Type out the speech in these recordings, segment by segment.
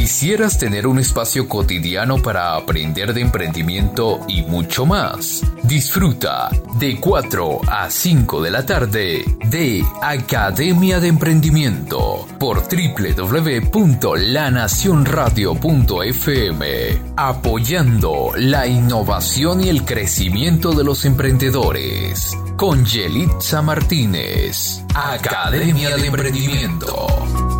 ¿Quisieras tener un espacio cotidiano para aprender de emprendimiento y mucho más? Disfruta de 4 a 5 de la tarde de Academia de Emprendimiento por www.lanacionradio.fm, apoyando la innovación y el crecimiento de los emprendedores. Con Yelitza Martínez, Academia de Emprendimiento.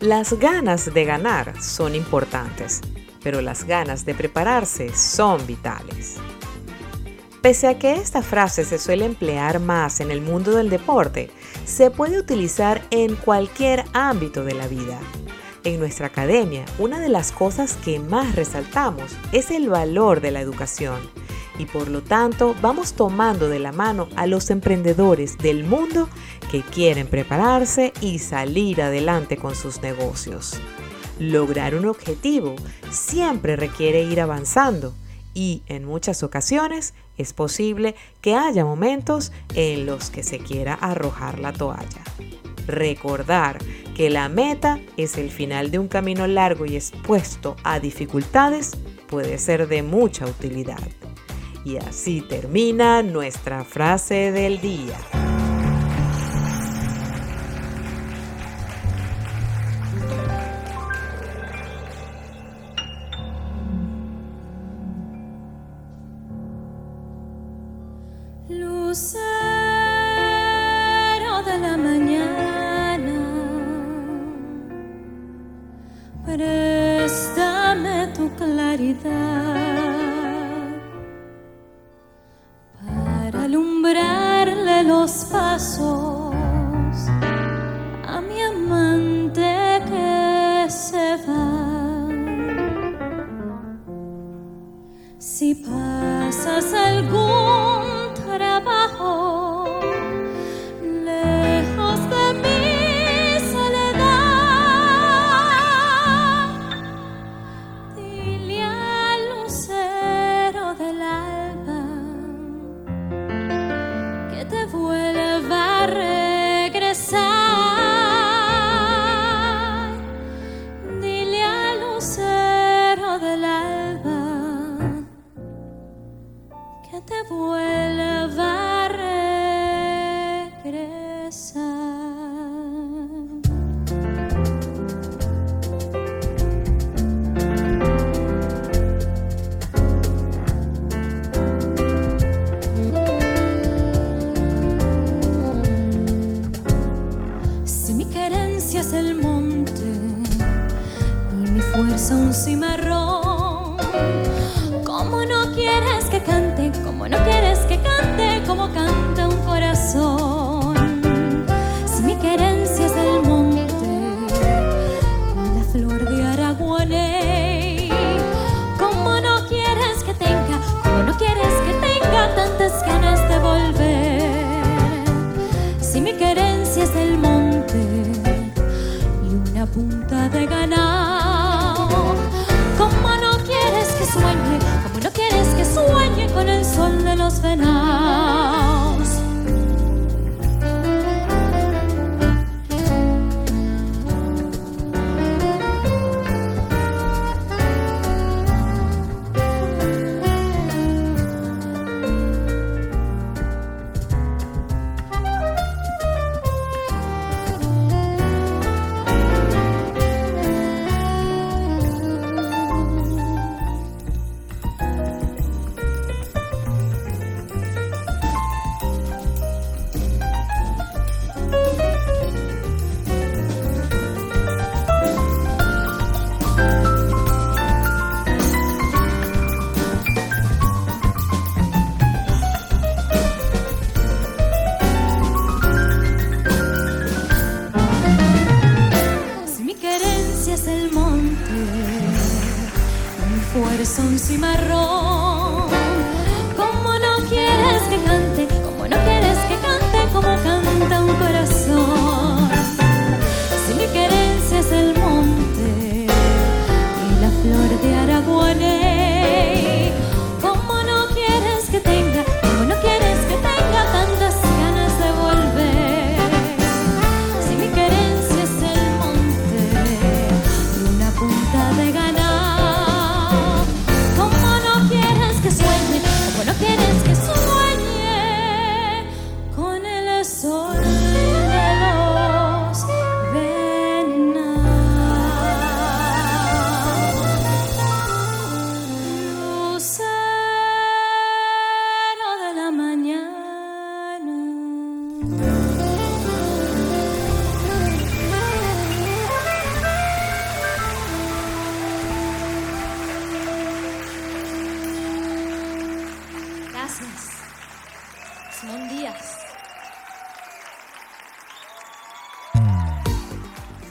las ganas de ganar son importantes, pero las ganas de prepararse son vitales. Pese a que esta frase se suele emplear más en el mundo del deporte, se puede utilizar en cualquier ámbito de la vida. En nuestra academia, una de las cosas que más resaltamos es el valor de la educación y por lo tanto vamos tomando de la mano a los emprendedores del mundo que quieren prepararse y salir adelante con sus negocios. Lograr un objetivo siempre requiere ir avanzando y en muchas ocasiones es posible que haya momentos en los que se quiera arrojar la toalla. Recordar que la meta es el final de un camino largo y expuesto a dificultades puede ser de mucha utilidad. Y así termina nuestra frase del día.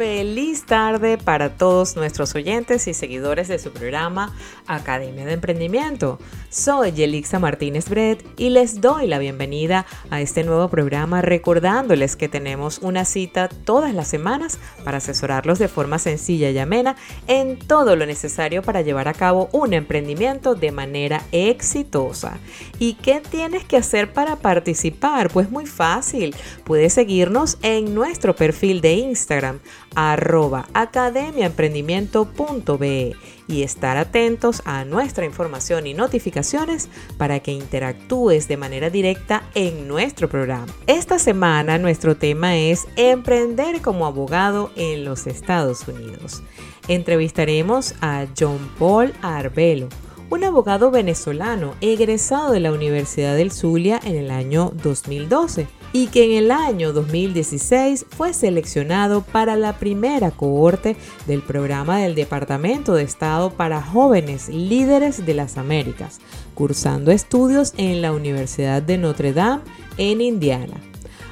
Feliz tarde para todos nuestros oyentes y seguidores de su programa Academia de Emprendimiento. Soy Yelixa Martínez Bret y les doy la bienvenida a este nuevo programa recordándoles que tenemos una cita todas las semanas para asesorarlos de forma sencilla y amena en todo lo necesario para llevar a cabo un emprendimiento de manera exitosa. ¿Y qué tienes que hacer para participar? Pues muy fácil. Puedes seguirnos en nuestro perfil de Instagram arroba academiaemprendimiento.be y estar atentos a nuestra información y notificaciones para que interactúes de manera directa en nuestro programa. Esta semana nuestro tema es Emprender como abogado en los Estados Unidos. Entrevistaremos a John Paul Arbelo un abogado venezolano egresado de la Universidad del Zulia en el año 2012 y que en el año 2016 fue seleccionado para la primera cohorte del programa del Departamento de Estado para Jóvenes Líderes de las Américas, cursando estudios en la Universidad de Notre Dame en Indiana.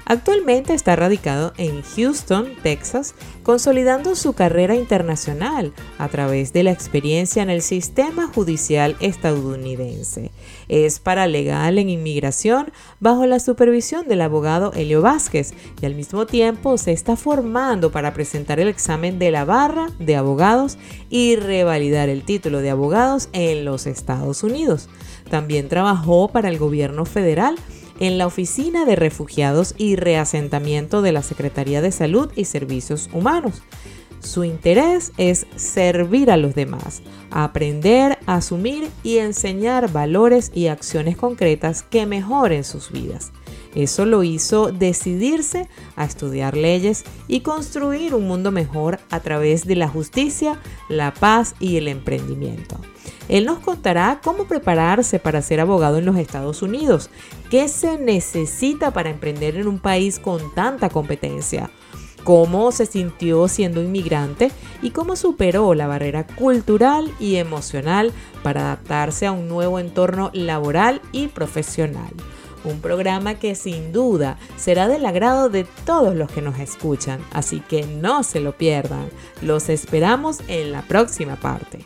Actualmente está radicado en Houston, Texas, consolidando su carrera internacional a través de la experiencia en el sistema judicial estadounidense. Es paralegal en inmigración bajo la supervisión del abogado Helio Vázquez y al mismo tiempo se está formando para presentar el examen de la barra de abogados y revalidar el título de abogados en los Estados Unidos. También trabajó para el gobierno federal en la Oficina de Refugiados y Reasentamiento de la Secretaría de Salud y Servicios Humanos. Su interés es servir a los demás, aprender, asumir y enseñar valores y acciones concretas que mejoren sus vidas. Eso lo hizo decidirse a estudiar leyes y construir un mundo mejor a través de la justicia, la paz y el emprendimiento. Él nos contará cómo prepararse para ser abogado en los Estados Unidos, qué se necesita para emprender en un país con tanta competencia, cómo se sintió siendo inmigrante y cómo superó la barrera cultural y emocional para adaptarse a un nuevo entorno laboral y profesional. Un programa que sin duda será del agrado de todos los que nos escuchan, así que no se lo pierdan. Los esperamos en la próxima parte.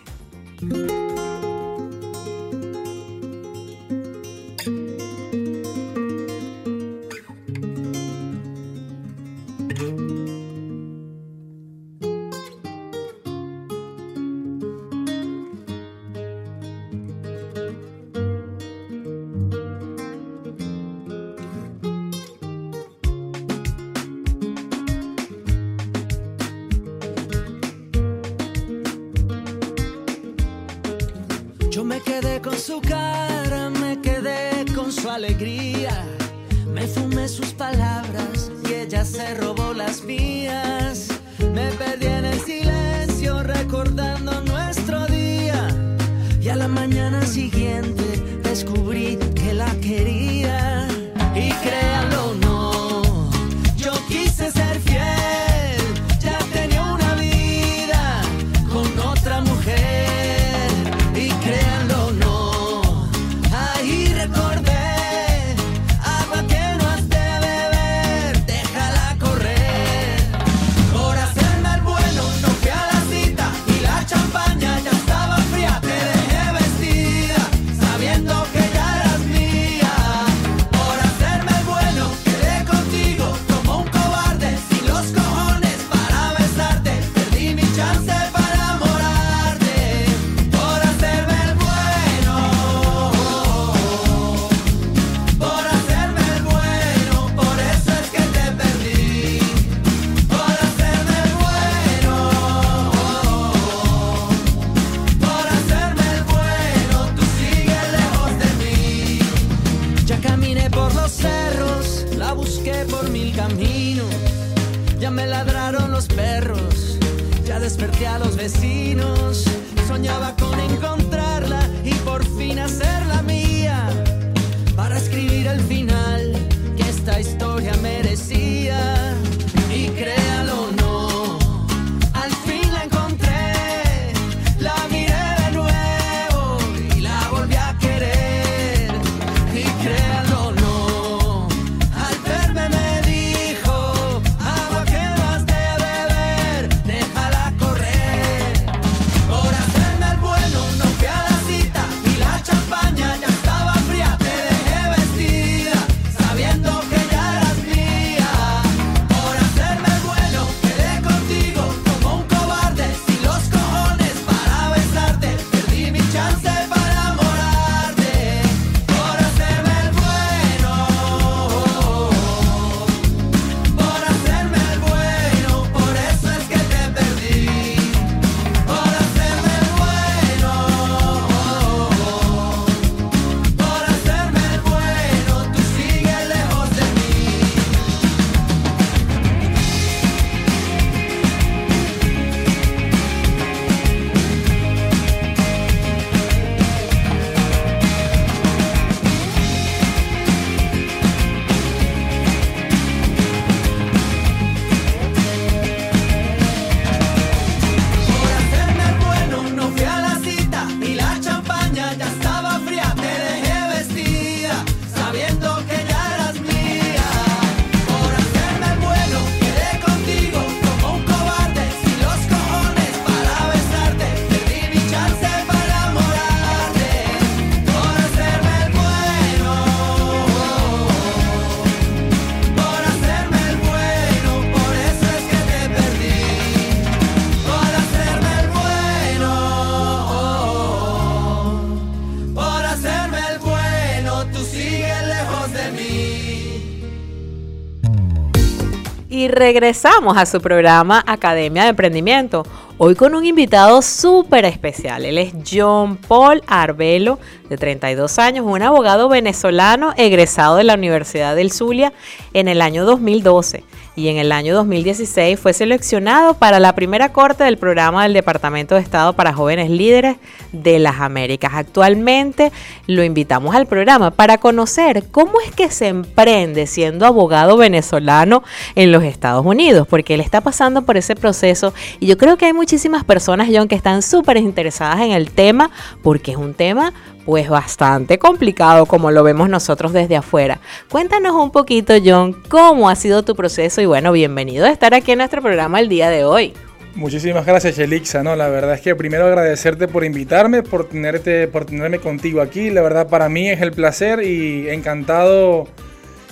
Regresamos a su programa Academia de Emprendimiento. Hoy con un invitado súper especial. Él es John Paul Arbelo, de 32 años, un abogado venezolano egresado de la Universidad del Zulia en el año 2012. Y en el año 2016 fue seleccionado para la primera corte del programa del Departamento de Estado para Jóvenes Líderes de las Américas. Actualmente lo invitamos al programa para conocer cómo es que se emprende siendo abogado venezolano en los Estados Unidos, porque él está pasando por ese proceso y yo creo que hay muchísimas personas, John, que están súper interesadas en el tema, porque es un tema pues bastante complicado como lo vemos nosotros desde afuera. Cuéntanos un poquito, John, cómo ha sido tu proceso y bueno, bienvenido a estar aquí en nuestro programa el día de hoy. Muchísimas gracias, Elixa. No, la verdad es que primero agradecerte por invitarme, por tenerte, por tenerme contigo aquí. La verdad para mí es el placer y encantado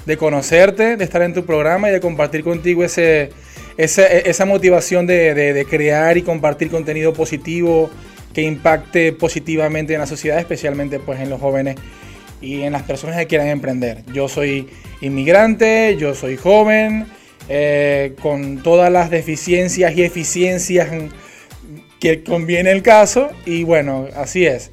de conocerte, de estar en tu programa y de compartir contigo ese, ese- esa motivación de- de crear y compartir contenido positivo que impacte positivamente en la sociedad, especialmente pues en los jóvenes y en las personas que quieran emprender. Yo soy inmigrante, yo soy joven, eh, con todas las deficiencias y eficiencias que conviene el caso y bueno, así es.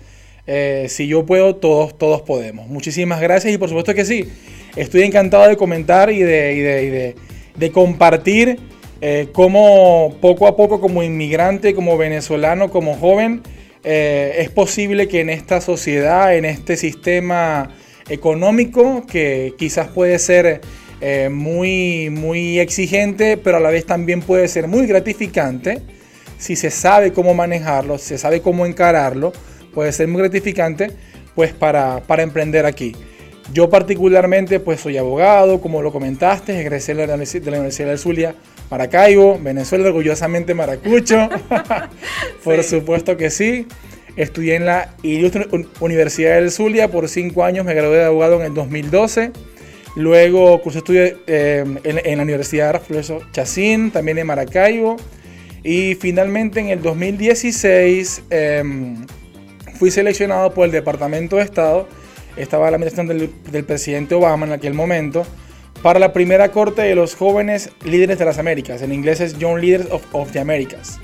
Eh, si yo puedo, todos, todos podemos. Muchísimas gracias y por supuesto que sí. Estoy encantado de comentar y y de, y de- de compartir eh, cómo poco a poco como inmigrante, como venezolano, como joven, eh, es posible que en esta sociedad, en este sistema económico, que quizás puede ser eh, muy, muy exigente, pero a la vez también puede ser muy gratificante, si se sabe cómo manejarlo, si se sabe cómo encararlo, puede ser muy gratificante pues para, para emprender aquí. Yo particularmente pues soy abogado, como lo comentaste, egresé de la, Universi- de la Universidad del Zulia, Maracaibo, Venezuela, orgullosamente maracucho, por supuesto que sí. Estudié en la Ilustre Un- Universidad del Zulia por cinco años, me gradué de abogado en el 2012. Luego cursé estudios eh, en, en la Universidad Rafael Chacín, también en Maracaibo. Y finalmente en el 2016 em, fui seleccionado por el Departamento de Estado, estaba la administración del, del presidente Obama en aquel momento, para la primera corte de los jóvenes líderes de las Américas. En inglés es Young Leaders of, of the Americas.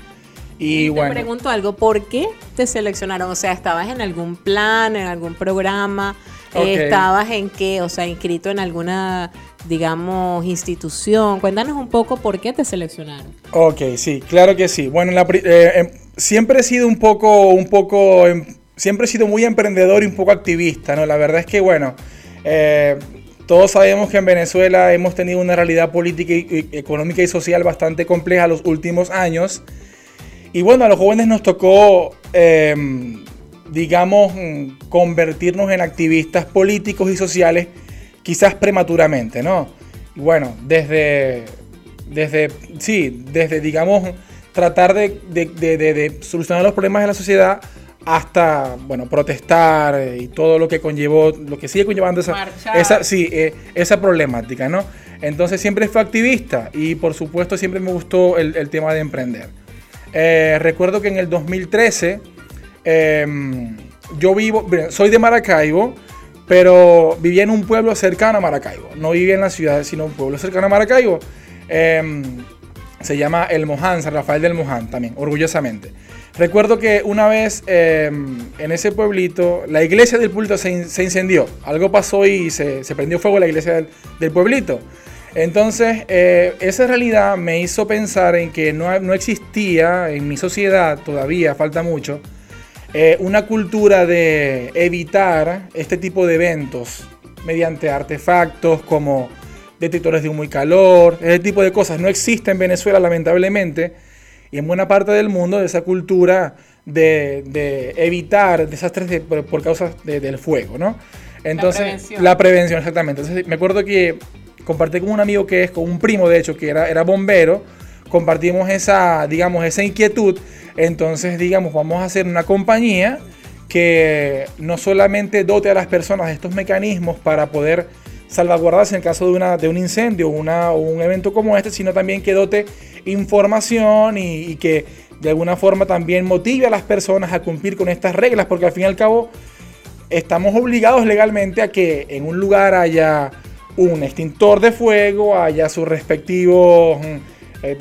Y Te bueno, pregunto algo, ¿por qué te seleccionaron? O sea, ¿estabas en algún plan, en algún programa? ¿Estabas en qué? O sea, inscrito en alguna digamos, institución. Cuéntanos un poco por qué te seleccionaron. Ok, sí, claro que sí. Bueno, eh, em, siempre he sido un poco, un poco, em, siempre he sido muy emprendedor y un poco activista, ¿no? La verdad es que, bueno, eh, todos sabemos que en Venezuela hemos tenido una realidad política, económica y social bastante compleja los últimos años. Y bueno, a los jóvenes nos tocó, em, digamos, convertirnos en activistas políticos y sociales quizás prematuramente, ¿no? Bueno, desde, desde, sí, desde, digamos, tratar de, solucionar los problemas de la sociedad hasta, bueno, protestar y todo lo que conllevó, lo que sigue conllevando esa, esa, sí, eh, esa problemática, ¿no? Entonces siempre fui activista y por supuesto siempre me gustó el, tema de emprender. Eh, recuerdo que en el 2013 em, yo vivo, soy de Maracaibo, pero vivía en un pueblo cercano a Maracaibo. No vivía en la ciudad, sino un pueblo cercano a Maracaibo. Se llama El Moján, San Rafael del Moján también, orgullosamente. Recuerdo que una vez em, en ese pueblito, la iglesia del pueblito se, incendió. Algo pasó y se, prendió fuego la iglesia del, pueblito. Entonces, eh, esa realidad me hizo pensar en que no, no existía en mi sociedad, todavía falta mucho, eh, una cultura de evitar este tipo de eventos mediante artefactos como detectores de humo y calor, ese tipo de cosas no existe en Venezuela lamentablemente y en buena parte del mundo de esa cultura de, evitar desastres por, causa del fuego, ¿no? Entonces, la prevención. exactamente. Entonces, me acuerdo que compartí con un amigo que es, con un primo de hecho, que era, era bombero, compartimos esa, digamos, esa inquietud entonces, digamos, vamos a hacer una compañía que no solamente dote a las personas de estos mecanismos para poder salvaguardarse en caso de, una, de un incendio o un evento como este, sino también que dote información y, que de alguna forma también motive a las personas a cumplir con estas reglas, porque al fin y al cabo estamos obligados legalmente a que en un lugar haya un extintor de fuego, haya sus respectivos mm, eh,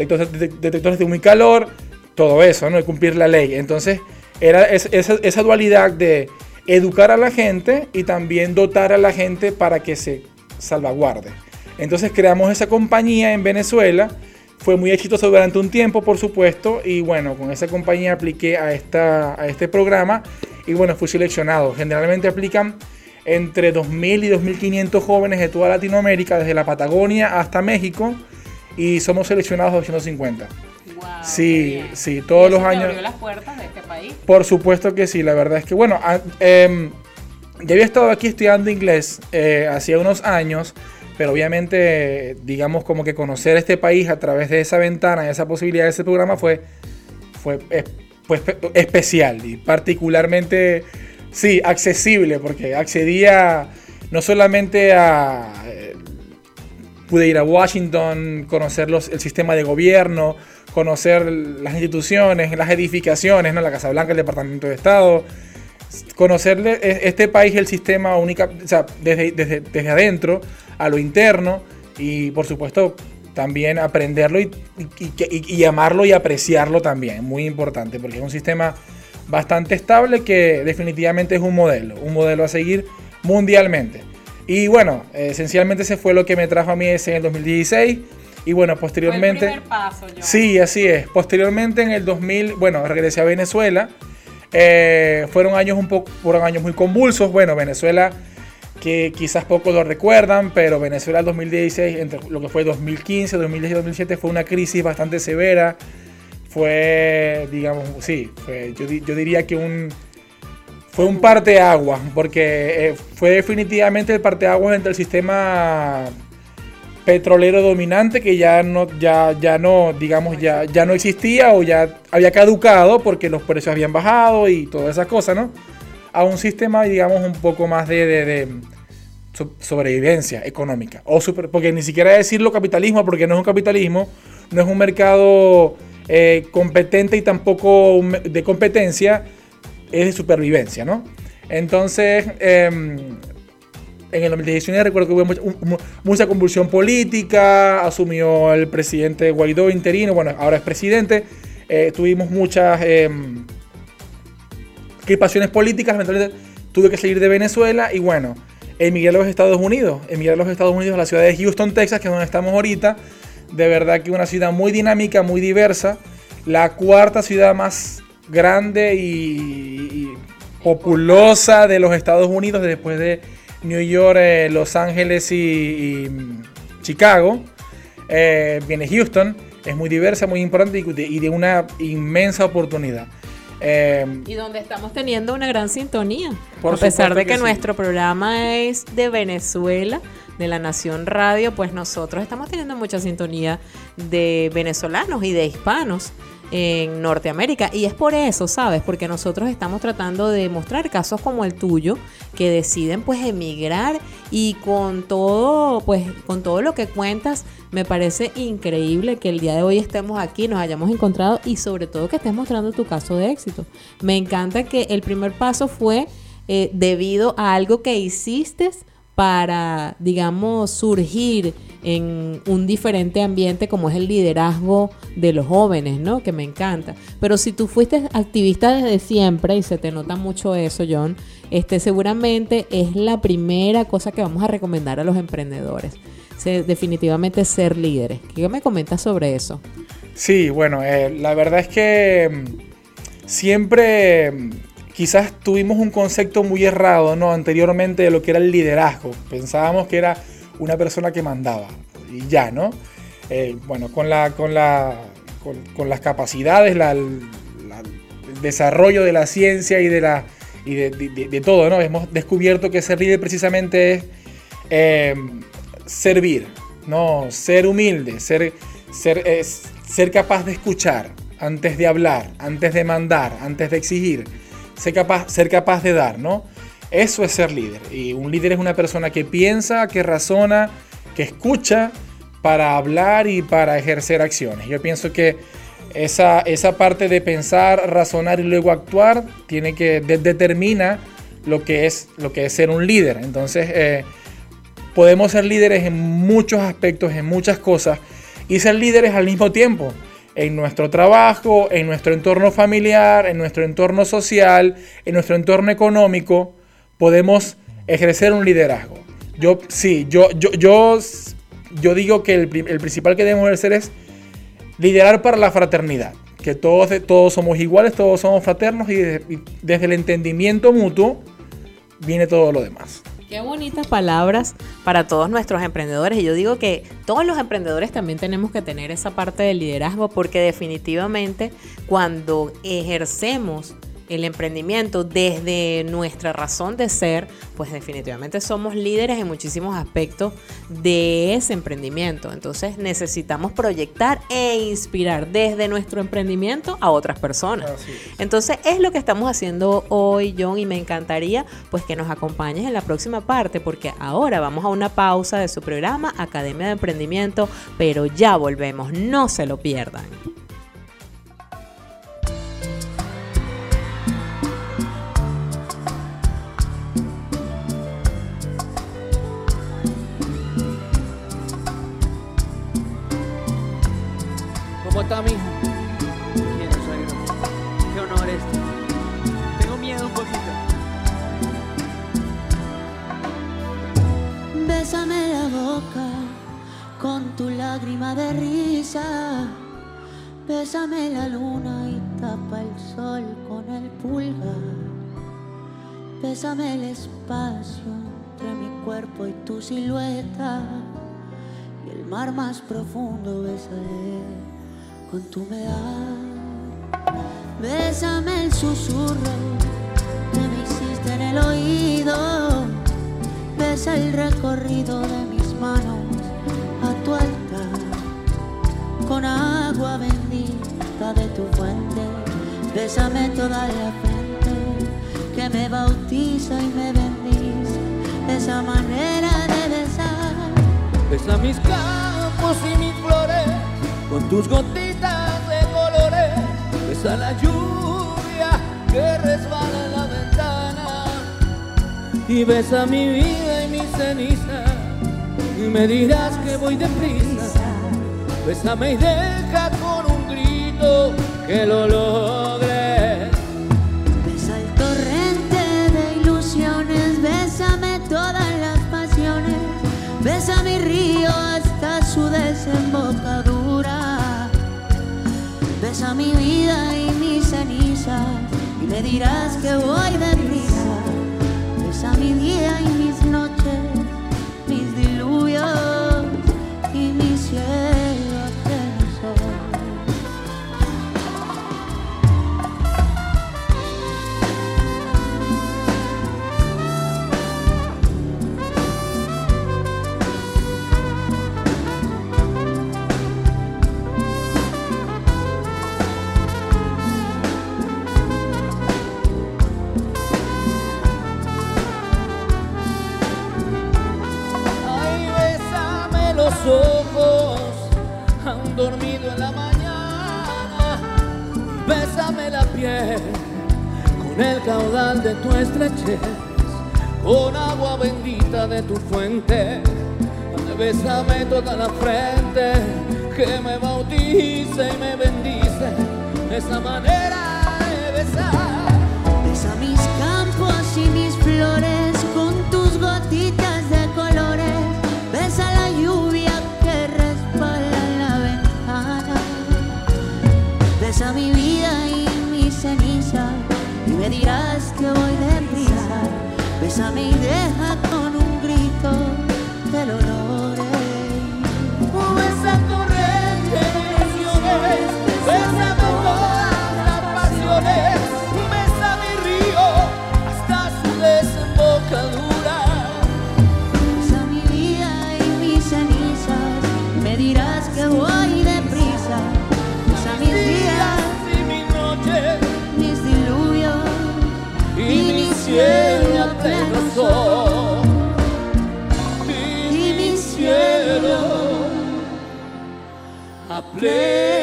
detectores de humo y calor, todo eso, ¿no? De cumplir la ley. Entonces, era esa, dualidad de educar a la gente y también dotar a la gente para que se salvaguarde. Entonces creamos esa compañía en Venezuela. Fue muy exitoso durante un tiempo, por supuesto. Y bueno, con esa compañía apliqué a, esta, a este programa. Y bueno, fui seleccionado. Generalmente aplican entre 2.000 y 2.500 jóvenes de toda Latinoamérica, desde la Patagonia hasta México. Y somos seleccionados 250 sí, sí, todos los años. abrió las puertas de este país? Por supuesto que sí, la verdad es que, bueno, eh, ya había estado aquí estudiando inglés eh, hacía unos años, pero obviamente, digamos, como que conocer este país a través de esa ventana, esa posibilidad de ese programa fue, fue pues, especial y particularmente, sí, accesible, porque accedía no solamente a pude ir a Washington, conocer el sistema de gobierno, conocer las instituciones, las edificaciones, ¿no? la Casa Blanca, el Departamento de Estado, conocer e, este país, el sistema única, o sea, desde, desde, adentro a lo interno y por supuesto también aprenderlo y, y, amarlo y apreciarlo también, muy importante, porque es un sistema bastante estable que definitivamente es un modelo, un modelo a seguir mundialmente. Y bueno, esencialmente ese fue lo que me trajo a mí ese en el 2016. Y bueno, posteriormente... Fue el primer paso, Sí, así es. Posteriormente en el 2000, bueno, regresé a Venezuela. Eh, fueron años un poco, fueron años muy convulsos. Bueno, Venezuela, que quizás pocos lo recuerdan, pero Venezuela 2016, entre lo que fue 2015, 2010 y 2007, fue una crisis bastante severa. Fue, digamos, sí, yo, yo, diría que un, fue un parteaguas, porque eh, fue definitivamente el parteaguas entre el sistema petrolero dominante que ya no, ya, ya no, digamos, ya, ya no existía o ya había caducado porque los precios habían bajado y todas esas cosas, ¿no? A un sistema, digamos, un poco más de, sobrevivencia económica. O super, porque ni siquiera decirlo capitalismo, porque no es un capitalismo, no es un mercado eh, competente y tampoco de competencia, es de supervivencia, ¿no? Entonces, em, en el 2019 recuerdo que hubo mucha, convulsión política, asumió el presidente Guaidó interino, bueno, ahora es presidente, eh, tuvimos muchas eh, crispaciones políticas, tuve que salir de Venezuela y bueno, emigré a los Estados Unidos. Emigré a los Estados Unidos a la ciudad de Houston, Texas, que es donde estamos ahorita. De verdad que una ciudad muy dinámica, muy diversa. La cuarta ciudad más grande y, y populosa de los Estados Unidos después de New York, eh, Los Ángeles y, y, mm, Chicago. Eh, viene Houston. Es muy diversa, muy importante y de, una inmensa oportunidad. Eh, Y donde estamos teniendo una gran sintonía. Por a pesar de que, que sí. nuestro programa es de Venezuela, de la Nación Radio, pues nosotros estamos teniendo mucha sintonía de venezolanos y de hispanos en Norteamérica. Y es por eso, ¿sabes? Porque nosotros estamos tratando de mostrar casos como el tuyo, que deciden pues emigrar y con todo, pues con todo lo que cuentas, me parece increíble que el día de hoy estemos aquí, nos hayamos encontrado y sobre todo que estés mostrando tu caso de éxito. Me encanta que el primer paso fue eh, debido a algo que hiciste para, digamos, surgir en un diferente ambiente como es el liderazgo de los jóvenes, ¿no? Que me encanta. Pero si tú fuiste activista desde siempre y se te nota mucho eso, John, este seguramente es la primera cosa que vamos a recomendar a los emprendedores. Definitivamente ser líderes. ¿Qué me comentas sobre eso? Sí, bueno, eh, la verdad es que mm, siempre mm, quizás tuvimos un concepto muy errado, ¿no? Anteriormente de lo que era el liderazgo. Pensábamos que era una persona que mandaba y ya, ¿no? Eh, bueno, con, la, con, la, con, con las capacidades, el desarrollo de la ciencia y de, todo, ¿no? Hemos descubierto que ser líder precisamente es eh, servir, ¿no? Ser humilde, ser capaz de escuchar antes de hablar, antes de mandar, antes de exigir, ser capaz, ser capaz de dar, ¿no? Eso es ser líder. Y un líder es una persona que piensa, que razona, que escucha para hablar y para ejercer acciones. Yo pienso que esa, esa parte de pensar, razonar y luego actuar tiene que de- determina lo que es lo que es ser un líder. Entonces, eh, podemos ser líderes en muchos aspectos, en muchas cosas, y ser líderes al mismo tiempo, en nuestro trabajo, en nuestro entorno familiar, en nuestro entorno social, en nuestro entorno económico, podemos ejercer un liderazgo. Yo, sí, yo, yo, yo, yo digo que el, pri- el principal que debemos ejercer es liderar para la fraternidad. Que todos, todos somos iguales, todos somos fraternos y, de- y desde el entendimiento mutuo viene todo lo demás. Qué bonitas palabras para todos nuestros emprendedores. Y yo digo que todos los emprendedores también tenemos que tener esa parte del liderazgo porque definitivamente cuando ejercemos el emprendimiento desde nuestra razón de ser, pues definitivamente somos líderes en muchísimos aspectos de ese emprendimiento. Entonces necesitamos proyectar e inspirar desde nuestro emprendimiento a otras personas. Entonces es lo que estamos haciendo hoy, John, y me encantaría pues que nos acompañes en la próxima parte, porque ahora vamos a una pausa de su programa Academia de Emprendimiento, pero ya volvemos, no se lo pierdan. ¿Cómo está mi hija? Bien, suegro. Qué honor este. Tengo miedo un poquito. Bésame la boca con tu lágrima de risa. Bésame la luna y tapa el sol con el pulgar. Bésame el espacio entre mi cuerpo y tu silueta. Y el mar más profundo bésale con tu humedad. Bésame el susurro que me hiciste en el oído. Besa el recorrido de mis manos a tu altar con agua bendita de tu fuente. Bésame toda la frente que me bautiza y me bendice. Esa manera de besar. Besa mis campos y mis con tus gotitas de colores. Besa la lluvia que resbala en la ventana. Y besa mi vida y mi ceniza. Y me dirás que voy deprisa. Bésame y deja con un grito que lo logres. Mi vida y mis cenizas y le dirás que voy deprisa. Besa mi día y de estrechez, con agua bendita de tu fuente. Bésame toda la frente, que me bautice y me bendice. Esa manera de besar. Besa mis campos y mis flores Bésame a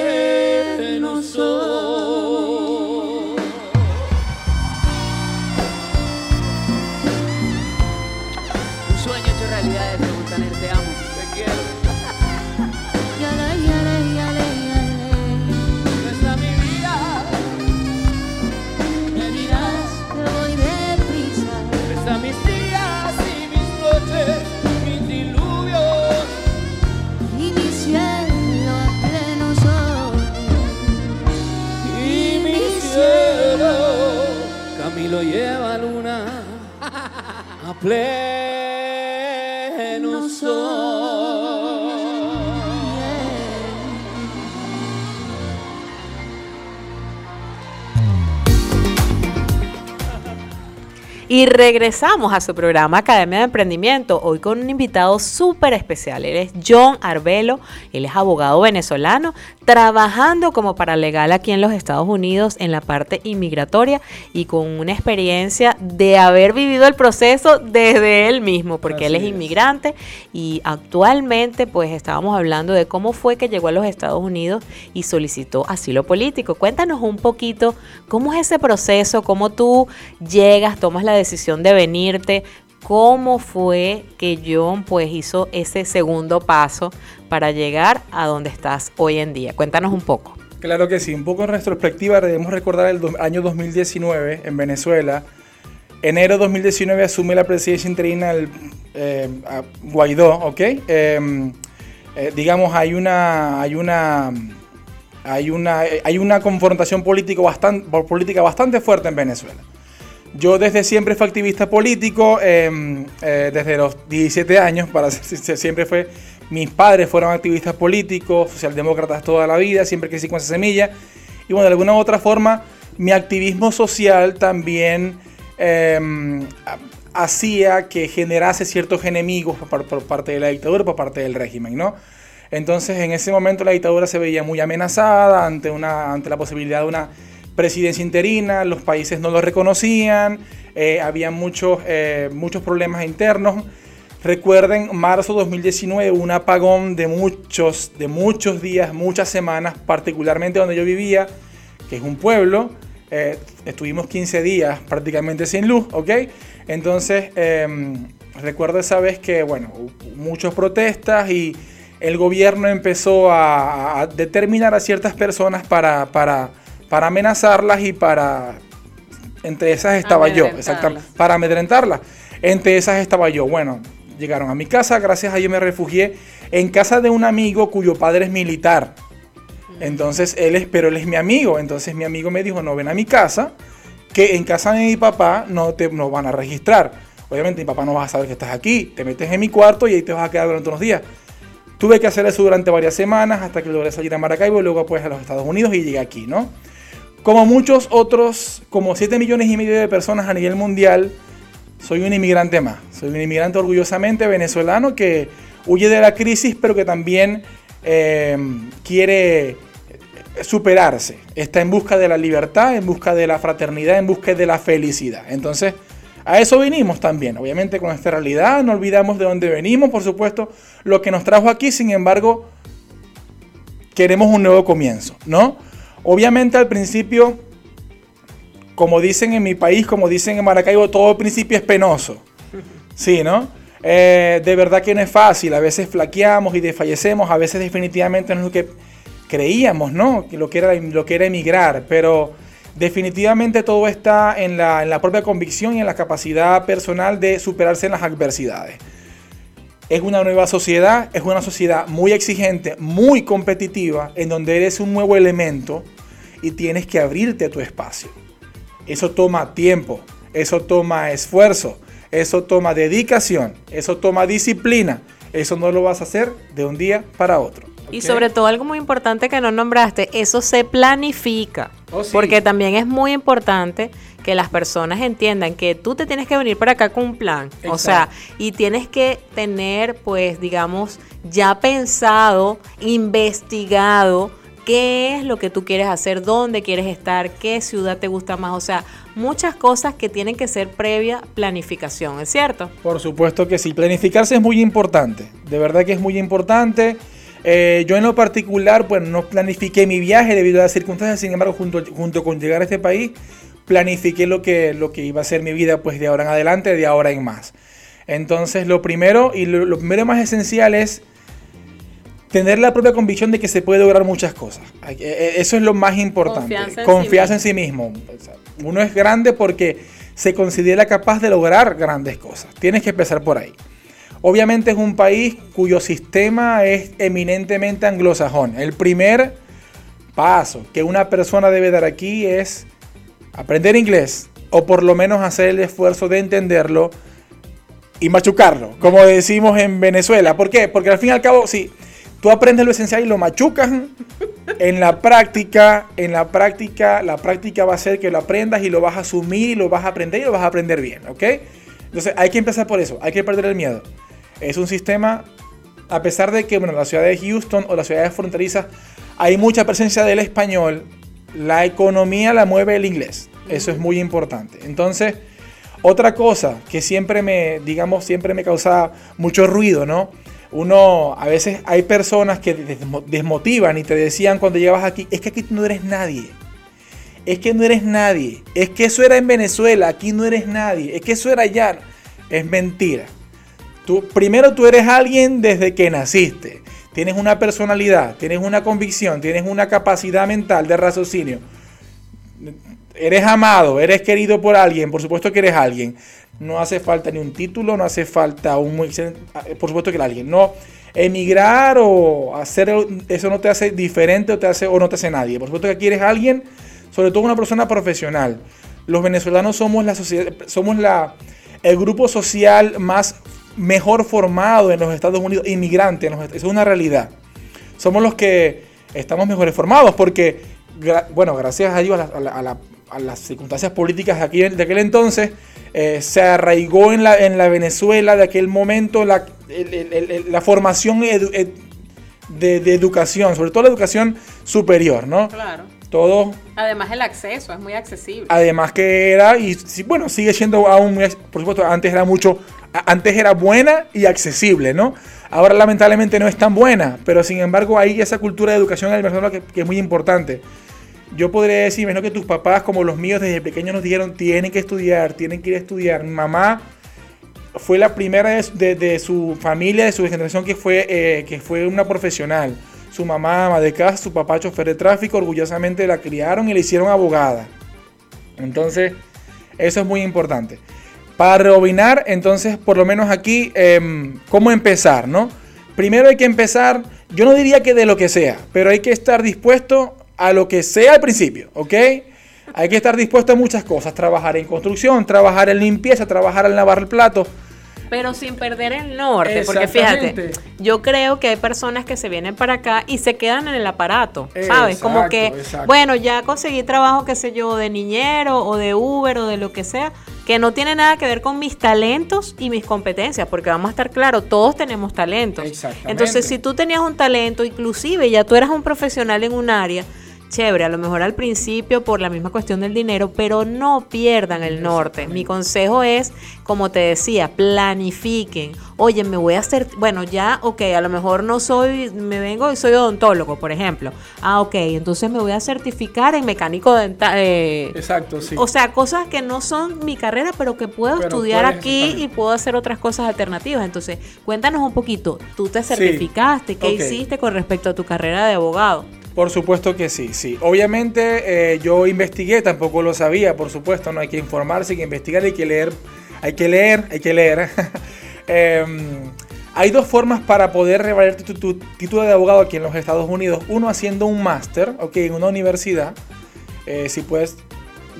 a Y regresamos a su programa Academia de Emprendimiento, hoy con un invitado súper especial. Él es John Arbelo, él es abogado venezolano, trabajando como paralegal aquí en los Estados Unidos en la parte inmigratoria y con una experiencia de haber vivido el proceso desde él mismo, porque él es inmigrante y actualmente pues estábamos hablando de cómo fue que llegó a los Estados Unidos y solicitó asilo político. Cuéntanos un poquito cómo es ese proceso, cómo tú llegas, tomas la decisión de venirte, cómo fue que John pues hizo ese segundo paso para llegar a donde estás hoy en día. Cuéntanos un poco. Claro que sí, un poco en retrospectiva debemos recordar el año 2019 en Venezuela. Enero de 2019 asume la presidencia interina el eh, Guaidó, ¿ok? Eh, eh, digamos, hay una, hay una, hay una, eh, hay una confrontación político bastante, política bastante fuerte en Venezuela. Yo desde siempre fui activista político, eh, eh, desde los 17 años, para siempre fue, mis padres fueron activistas políticos, socialdemócratas toda la vida, siempre crecí con esa semilla. Y bueno, de alguna u otra forma, mi activismo social también eh, ha- hacía que generase ciertos enemigos por, por parte de la dictadura, por parte del régimen, ¿no? Entonces, en ese momento la dictadura se veía muy amenazada ante, una, ante la posibilidad de una presidencia interina, los países no lo reconocían, eh, había muchos, eh, muchos problemas internos. Recuerden, marzo 2019, un apagón de muchos, de muchos días, muchas semanas, particularmente donde yo vivía, que es un pueblo. eh, estuvimos 15 días prácticamente sin luz, ¿ok? Entonces, eh, recuerdo esa vez que, bueno, muchas protestas y el gobierno empezó a, a determinar a ciertas personas para, para, para amenazarlas y para... Entre esas estaba yo, exactamente, para amedrentarlas. Entre esas estaba yo. Bueno, llegaron a mi casa, gracias a Dios me refugié en casa de un amigo cuyo padre es militar. Entonces él es, pero él es mi amigo. Entonces mi amigo me dijo, no, ven a mi casa, que en casa de mi papá no te no van a registrar. Obviamente mi papá no va a saber que estás aquí. Te metes en mi cuarto y ahí te vas a quedar durante unos días. Tuve que hacer eso durante varias semanas hasta que logré salir a Maracaibo y luego pues a los Estados Unidos y llegué aquí, ¿no? Como muchos otros, como 7 millones y medio de personas a nivel mundial, soy un inmigrante más. Soy un inmigrante orgullosamente venezolano que huye de la crisis, pero que también eh, quiere superarse. Está en busca de la libertad, en busca de la fraternidad, en busca de la felicidad. Entonces, a eso venimos también. Obviamente con esta realidad, no olvidamos de dónde venimos, por supuesto, lo que nos trajo aquí, sin embargo, queremos un nuevo comienzo, ¿no? Obviamente al principio, como dicen en mi país, como dicen en Maracaibo, todo principio es penoso. Sí, ¿no? Eh, de verdad que no es fácil, a veces flaqueamos y desfallecemos, a veces definitivamente no es lo que creíamos, ¿no? Lo que era, lo que era emigrar, pero definitivamente todo está en la, en la propia convicción y en la capacidad personal de superarse en las adversidades. Es una nueva sociedad, es una sociedad muy exigente, muy competitiva, en donde eres un nuevo elemento y tienes que abrirte a tu espacio. Eso toma tiempo, eso toma esfuerzo, eso toma dedicación, eso toma disciplina. Eso no lo vas a hacer de un día para otro. Y sobre todo algo muy importante que no nombraste, eso se planifica. Oh, sí. Porque también es muy importante que las personas entiendan que tú te tienes que venir para acá con un plan. O sea, y tienes que tener, pues, digamos, ya pensado, investigado qué es lo que tú quieres hacer, dónde quieres estar, qué ciudad te gusta más. O sea, muchas cosas que tienen que ser previa planificación, ¿es cierto? Por supuesto que sí. Planificarse es muy importante. De verdad que es muy importante. Eh, yo en lo particular, pues no planifiqué mi viaje debido a las circunstancias. Sin embargo, junto, junto con llegar a este país, planifiqué lo que, lo que iba a ser mi vida, pues de ahora en adelante, de ahora en más. Entonces, lo primero y lo, lo primero más esencial es tener la propia convicción de que se puede lograr muchas cosas. Eh, eh, Eso es lo más importante. Confianza en Confianza sí en sí mismo. Uno es grande porque se considera capaz de lograr grandes cosas. Tienes que empezar por ahí. Obviamente es un país cuyo sistema es eminentemente anglosajón. El primer paso que una persona debe dar aquí es aprender inglés o por lo menos hacer el esfuerzo de entenderlo y machucarlo, como decimos en Venezuela. ¿Por qué? Porque al fin y al cabo, si tú aprendes lo esencial y lo machucas, en la práctica, en la práctica, la práctica va a ser que lo aprendas y lo vas a asumir y lo vas a aprender y lo vas a aprender bien, ¿ok? Entonces hay que empezar por eso, hay que perder el miedo. Es un sistema, a pesar de que, bueno, la ciudad de Houston o las ciudades fronterizas hay mucha presencia del español, la economía la mueve el inglés. Eso es muy importante. Entonces, otra cosa que siempre me, digamos, siempre me causa mucho ruido, ¿no? Uno, a veces hay personas que desmo- desmotivan y te decían cuando llevas aquí, es que aquí no eres nadie. Es que no eres nadie. Es que eso era en Venezuela, aquí no eres nadie. Es que eso era allá. Es mentira. Tú, primero tú eres alguien desde que naciste. Tienes una personalidad, tienes una convicción, tienes una capacidad mental de raciocinio. Eres amado, eres querido por alguien, por supuesto que eres alguien. No hace falta ni un título, no hace falta un... Por supuesto que alguien. No, emigrar o hacer eso no te hace diferente o, te hace, o no te hace nadie. Por supuesto que aquí eres alguien, sobre todo una persona profesional. Los venezolanos somos la sociedad, somos la, el grupo social más mejor formado en los Estados Unidos, inmigrante, en los- es una realidad. Somos los que estamos mejores formados porque, bueno, gracias a Dios, a, la- a la- a la- a las circunstancias políticas de, aquí, de aquel entonces, eh, se arraigó en la, en la Venezuela de aquel momento la, el- el- el- la formación edu- ed- de, de educación, sobre todo la educación superior, ¿no? Claro. Todo Además el acceso es muy accesible. Además que era, y bueno, sigue siendo aún, muy por supuesto, antes era mucho, antes era buena y accesible, ¿no? Ahora lamentablemente no es tan buena, pero sin embargo hay esa cultura de educación en el Venezuela que, que es muy importante. Yo podría decir, imagino que tus papás, como los míos, desde pequeños nos dijeron, tienen que estudiar, tienen que ir a estudiar. Mi mamá fue la primera de, su familia, de su generación, que fue, eh, que fue una profesional. Su mamá, ama de casa, su papá, chofer de tráfico, orgullosamente la criaron y le hicieron abogada. Entonces, eso es muy importante. Para rebobinar, entonces, por lo menos aquí, em, ¿cómo empezar, no? Primero hay que empezar yo no diría que de lo que sea, pero hay que estar dispuesto a lo que sea al principio, ¿ok? Hay que estar dispuesto a muchas cosas, trabajar en construcción, trabajar en limpieza, trabajar en lavar el plato. Pero sin perder el norte, porque fíjate, yo creo que hay personas que se vienen para acá y se quedan en el aparato, ¿sabes? Como que, exacto. bueno, ya conseguí trabajo, qué sé yo, de niñero o de Uber o de lo que sea, que no tiene nada que ver con mis talentos y mis competencias, porque vamos a estar claros, todos tenemos talentos. Exactamente. Entonces, si tú tenías un talento, inclusive ya tú eras un profesional en un área, chévere, a lo mejor al principio por la misma cuestión del dinero, pero no pierdan el norte. Mi consejo es, como te decía, planifiquen. Oye, me voy a hacer, bueno, ya, ok, a lo mejor no soy, me vengo y soy odontólogo, por ejemplo. Ah, ok, entonces me voy a certificar en mecánico dental. Exacto, sí. O sea, cosas que no son mi carrera, pero que puedo Pero estudiar aquí y puedo hacer otras cosas alternativas. Entonces, cuéntanos un poquito, tú te certificaste, ¿qué hiciste con respecto a tu carrera de abogado? Por supuesto que sí, sí. Obviamente eh, yo investigué, tampoco lo sabía, por supuesto, no hay que informarse, hay que investigar, hay que leer, hay que leer, hay que leer. Em, hay dos formas para poder revalidar tu, tu título de abogado aquí en los Estados Unidos. Uno haciendo un máster, ok, en una universidad. Eh, si puedes,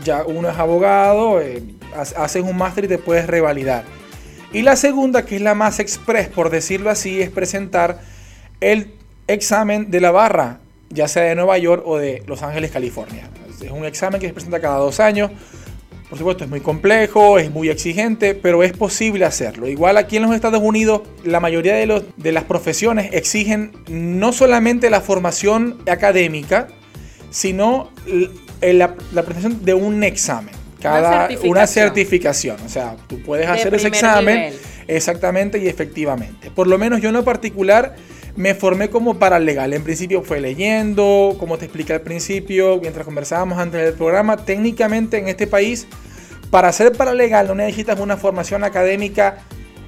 ya uno es abogado, eh, ha- haces un máster y te puedes revalidar. Y la segunda, que es la más express, por decirlo así, es presentar el examen de la barra, ya sea de Nueva York o de Los Ángeles, California. Es un examen que se presenta cada dos años. Por supuesto, es muy complejo, es muy exigente, pero es posible hacerlo. Igual aquí en los Estados Unidos, la mayoría de, los, de las profesiones exigen no solamente la formación académica, sino l- la, la presentación de un examen. Cada, certificación. una certificación. O sea, tú puedes De hacer ese examen. nivel. Exactamente y efectivamente. Por lo menos yo en lo particular me formé como paralegal. En principio fue leyendo, como te expliqué al principio, mientras conversábamos antes del programa. Técnicamente en este país, para ser paralegal no necesitas una formación académica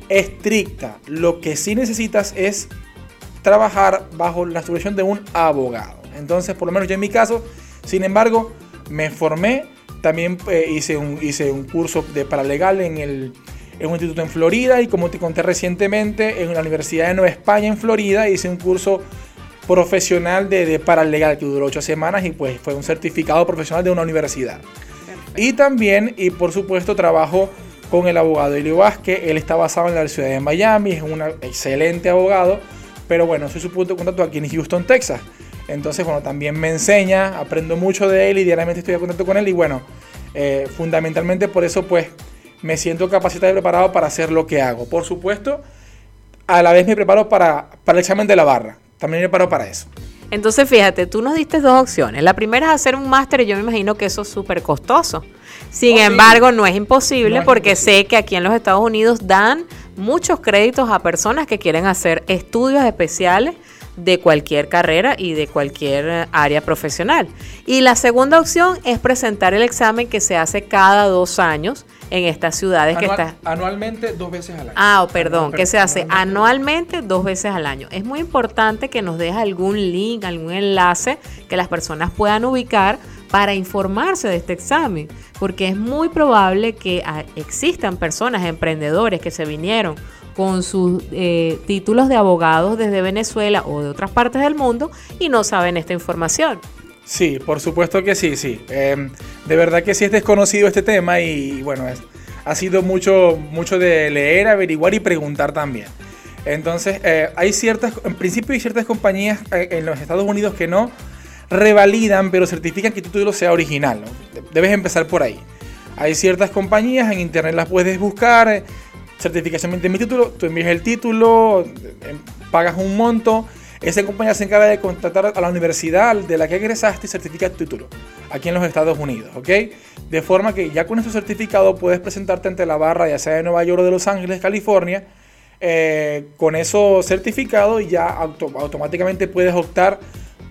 estricta. Lo que sí necesitas es trabajar bajo la supervisión de un abogado. Entonces, por lo menos yo en mi caso, sin embargo, me formé, también eh, hice, un, hice un curso de paralegal en, el, en un instituto en Florida y como te conté recientemente, en la Universidad de Nueva España en Florida hice un curso profesional de, de paralegal que duró ocho semanas y pues fue un certificado profesional de una universidad. Y también, y por supuesto, trabajo con el abogado Elio Vázquez. Él está basado en la ciudad de Miami, es un excelente abogado. Pero bueno, soy su punto de contacto aquí en Houston, Texas. Entonces, bueno, también me enseña, aprendo mucho de él y diariamente estoy en contacto con él. Y bueno, eh, fundamentalmente por eso, pues, me siento capacitado y preparado para hacer lo que hago. Por supuesto, a la vez me preparo para, para el examen de la barra. También me preparo para eso. Entonces, fíjate, tú nos diste dos opciones. La primera es hacer un máster y yo me imagino que eso es súper costoso. Sin Oh, sí. embargo, no es imposible No es porque imposible. sé que aquí en los Estados Unidos dan muchos créditos a personas que quieren hacer estudios especiales de cualquier carrera y de cualquier eh, área profesional. Y la segunda opción es presentar el examen que se hace cada dos años en estas ciudades que Anual- está. anualmente, dos veces al año. Ah, oh, perdón, que se hace anualmente. anualmente dos veces al año. Es muy importante que nos dejes algún link, algún enlace que las personas puedan ubicar para informarse de este examen, porque es muy probable que ah, existan personas, emprendedores que se vinieron con sus eh, títulos de abogados desde Venezuela o de otras partes del mundo y no saben esta información. Sí, por supuesto que sí, sí. Eh, de verdad que sí es desconocido este tema y bueno, ha sido mucho, mucho de leer, averiguar y preguntar también. Entonces, eh, hay ciertas, en principio hay ciertas compañías eh, en los Estados Unidos que no revalidan, pero certifican que tu título sea original. Debes empezar por ahí. Hay ciertas compañías, en internet las puedes buscar, certificación de mi título, tú envías el título, eh, pagas un monto, esa compañía se encarga de contratar a la universidad de la que egresaste y certifica tu título aquí en los Estados Unidos, ¿ok? De forma que ya con ese certificado puedes presentarte ante la barra, ya sea de Nueva York o de Los Ángeles, California, eh, con eso certificado y ya auto- automáticamente puedes optar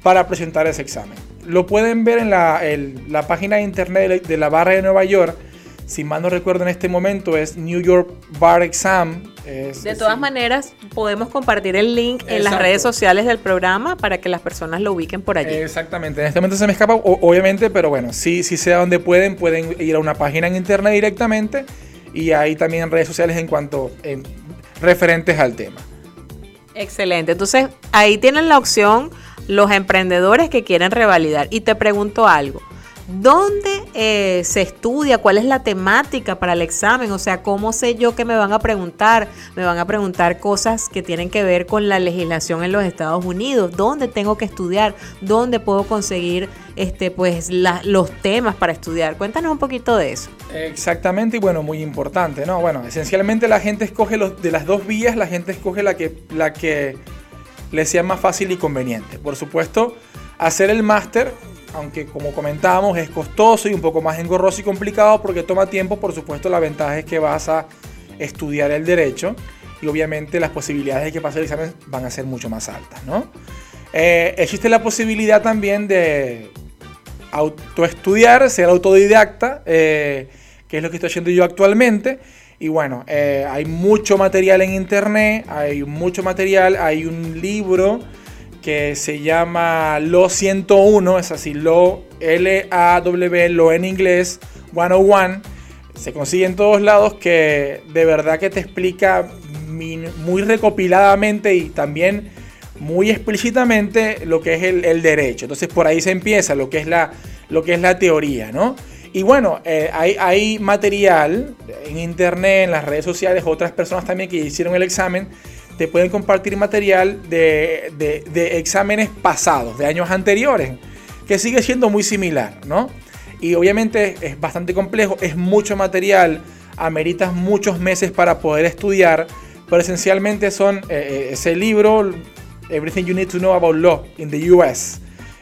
para presentar ese examen. Lo pueden ver en la, el- la página de internet de la barra de Nueva York. Si mal no recuerdo en este momento es New York Bar Exam. es- De todas sí. maneras, podemos compartir el link en las redes sociales del programa para que las personas lo ubiquen por allí. Exactamente, en este momento se me escapa, obviamente, pero bueno, sí, sí sea donde pueden, pueden ir a una página en internet directamente y ahí también en redes sociales en cuanto en referentes al tema. Excelente. Entonces, ahí tienen la opción los emprendedores que quieren revalidar. Y te pregunto algo. ¿Dónde eh, se estudia? ¿Cuál es la temática para el examen? O sea, ¿cómo sé yo que me van a preguntar? Me van a preguntar cosas que tienen que ver con la legislación en los Estados Unidos. ¿Dónde tengo que estudiar? ¿Dónde puedo conseguir este, pues, los temas para estudiar? Cuéntanos un poquito de eso. Exactamente, y bueno, muy importante, ¿no? Bueno, esencialmente la gente escoge los, de las dos vías, la gente escoge la que, la que le sea más fácil y conveniente. Por supuesto, hacer el máster, aunque como comentábamos es costoso y un poco más engorroso y complicado porque toma tiempo, por supuesto la ventaja es que vas a estudiar el derecho y obviamente las posibilidades de que pase el examen van a ser mucho más altas, ¿no? Eh, existe la posibilidad también de autoestudiar, ser autodidacta, eh, que es lo que estoy haciendo yo actualmente. Y bueno, eh, hay mucho material en internet, hay mucho material, hay un libro que se llama Lo 101, es así, Lo, L-A-W, Lo en inglés, 101. Se consigue en todos lados que de verdad que te explica muy recopiladamente y también muy explícitamente lo que es el, el derecho. Entonces por ahí se empieza lo que es la, lo que es la teoría, ¿no? Y bueno, eh, hay, hay material en internet, en las redes sociales, otras personas también que hicieron el examen, te pueden compartir material de, de- de exámenes pasados, de años anteriores, que sigue siendo muy similar, ¿no? Y obviamente es bastante complejo, es mucho material, ameritas muchos meses para poder estudiar, pero esencialmente son eh, eh, ese libro, Everything You Need to Know About Law in the US,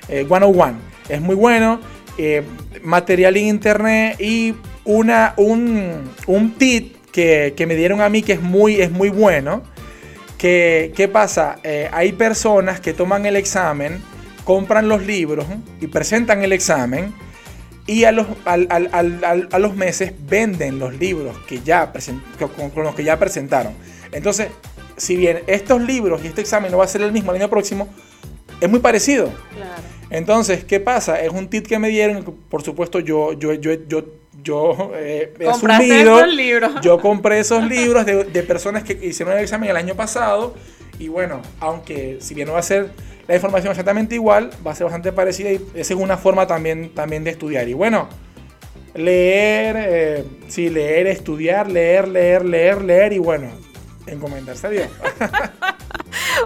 eh, 101. Es muy bueno, eh, material en internet y una, un, un tip que, que me dieron a mí que es muy, es muy bueno. Que, ¿Qué pasa? Eh, hay personas que toman el examen, compran los libros y presentan el examen y a los, al- al- al- al- a los meses venden los libros que ya con, con los que ya presentaron. Entonces, si bien estos libros y este examen no va a ser el mismo el año próximo, es muy parecido. Entonces, ¿qué pasa? Es un tip que me dieron, por supuesto yo, yo, yo, yo, yo eh, he Compraste asumido, esos libros. yo compré esos libros de, de personas que hicieron el examen el año pasado y bueno, aunque si bien no va a ser la información exactamente igual, va a ser bastante parecida y esa es una forma también, también de estudiar. Y bueno, leer, eh, sí, leer, estudiar, leer, leer, leer, leer y bueno, encomendarse a Dios.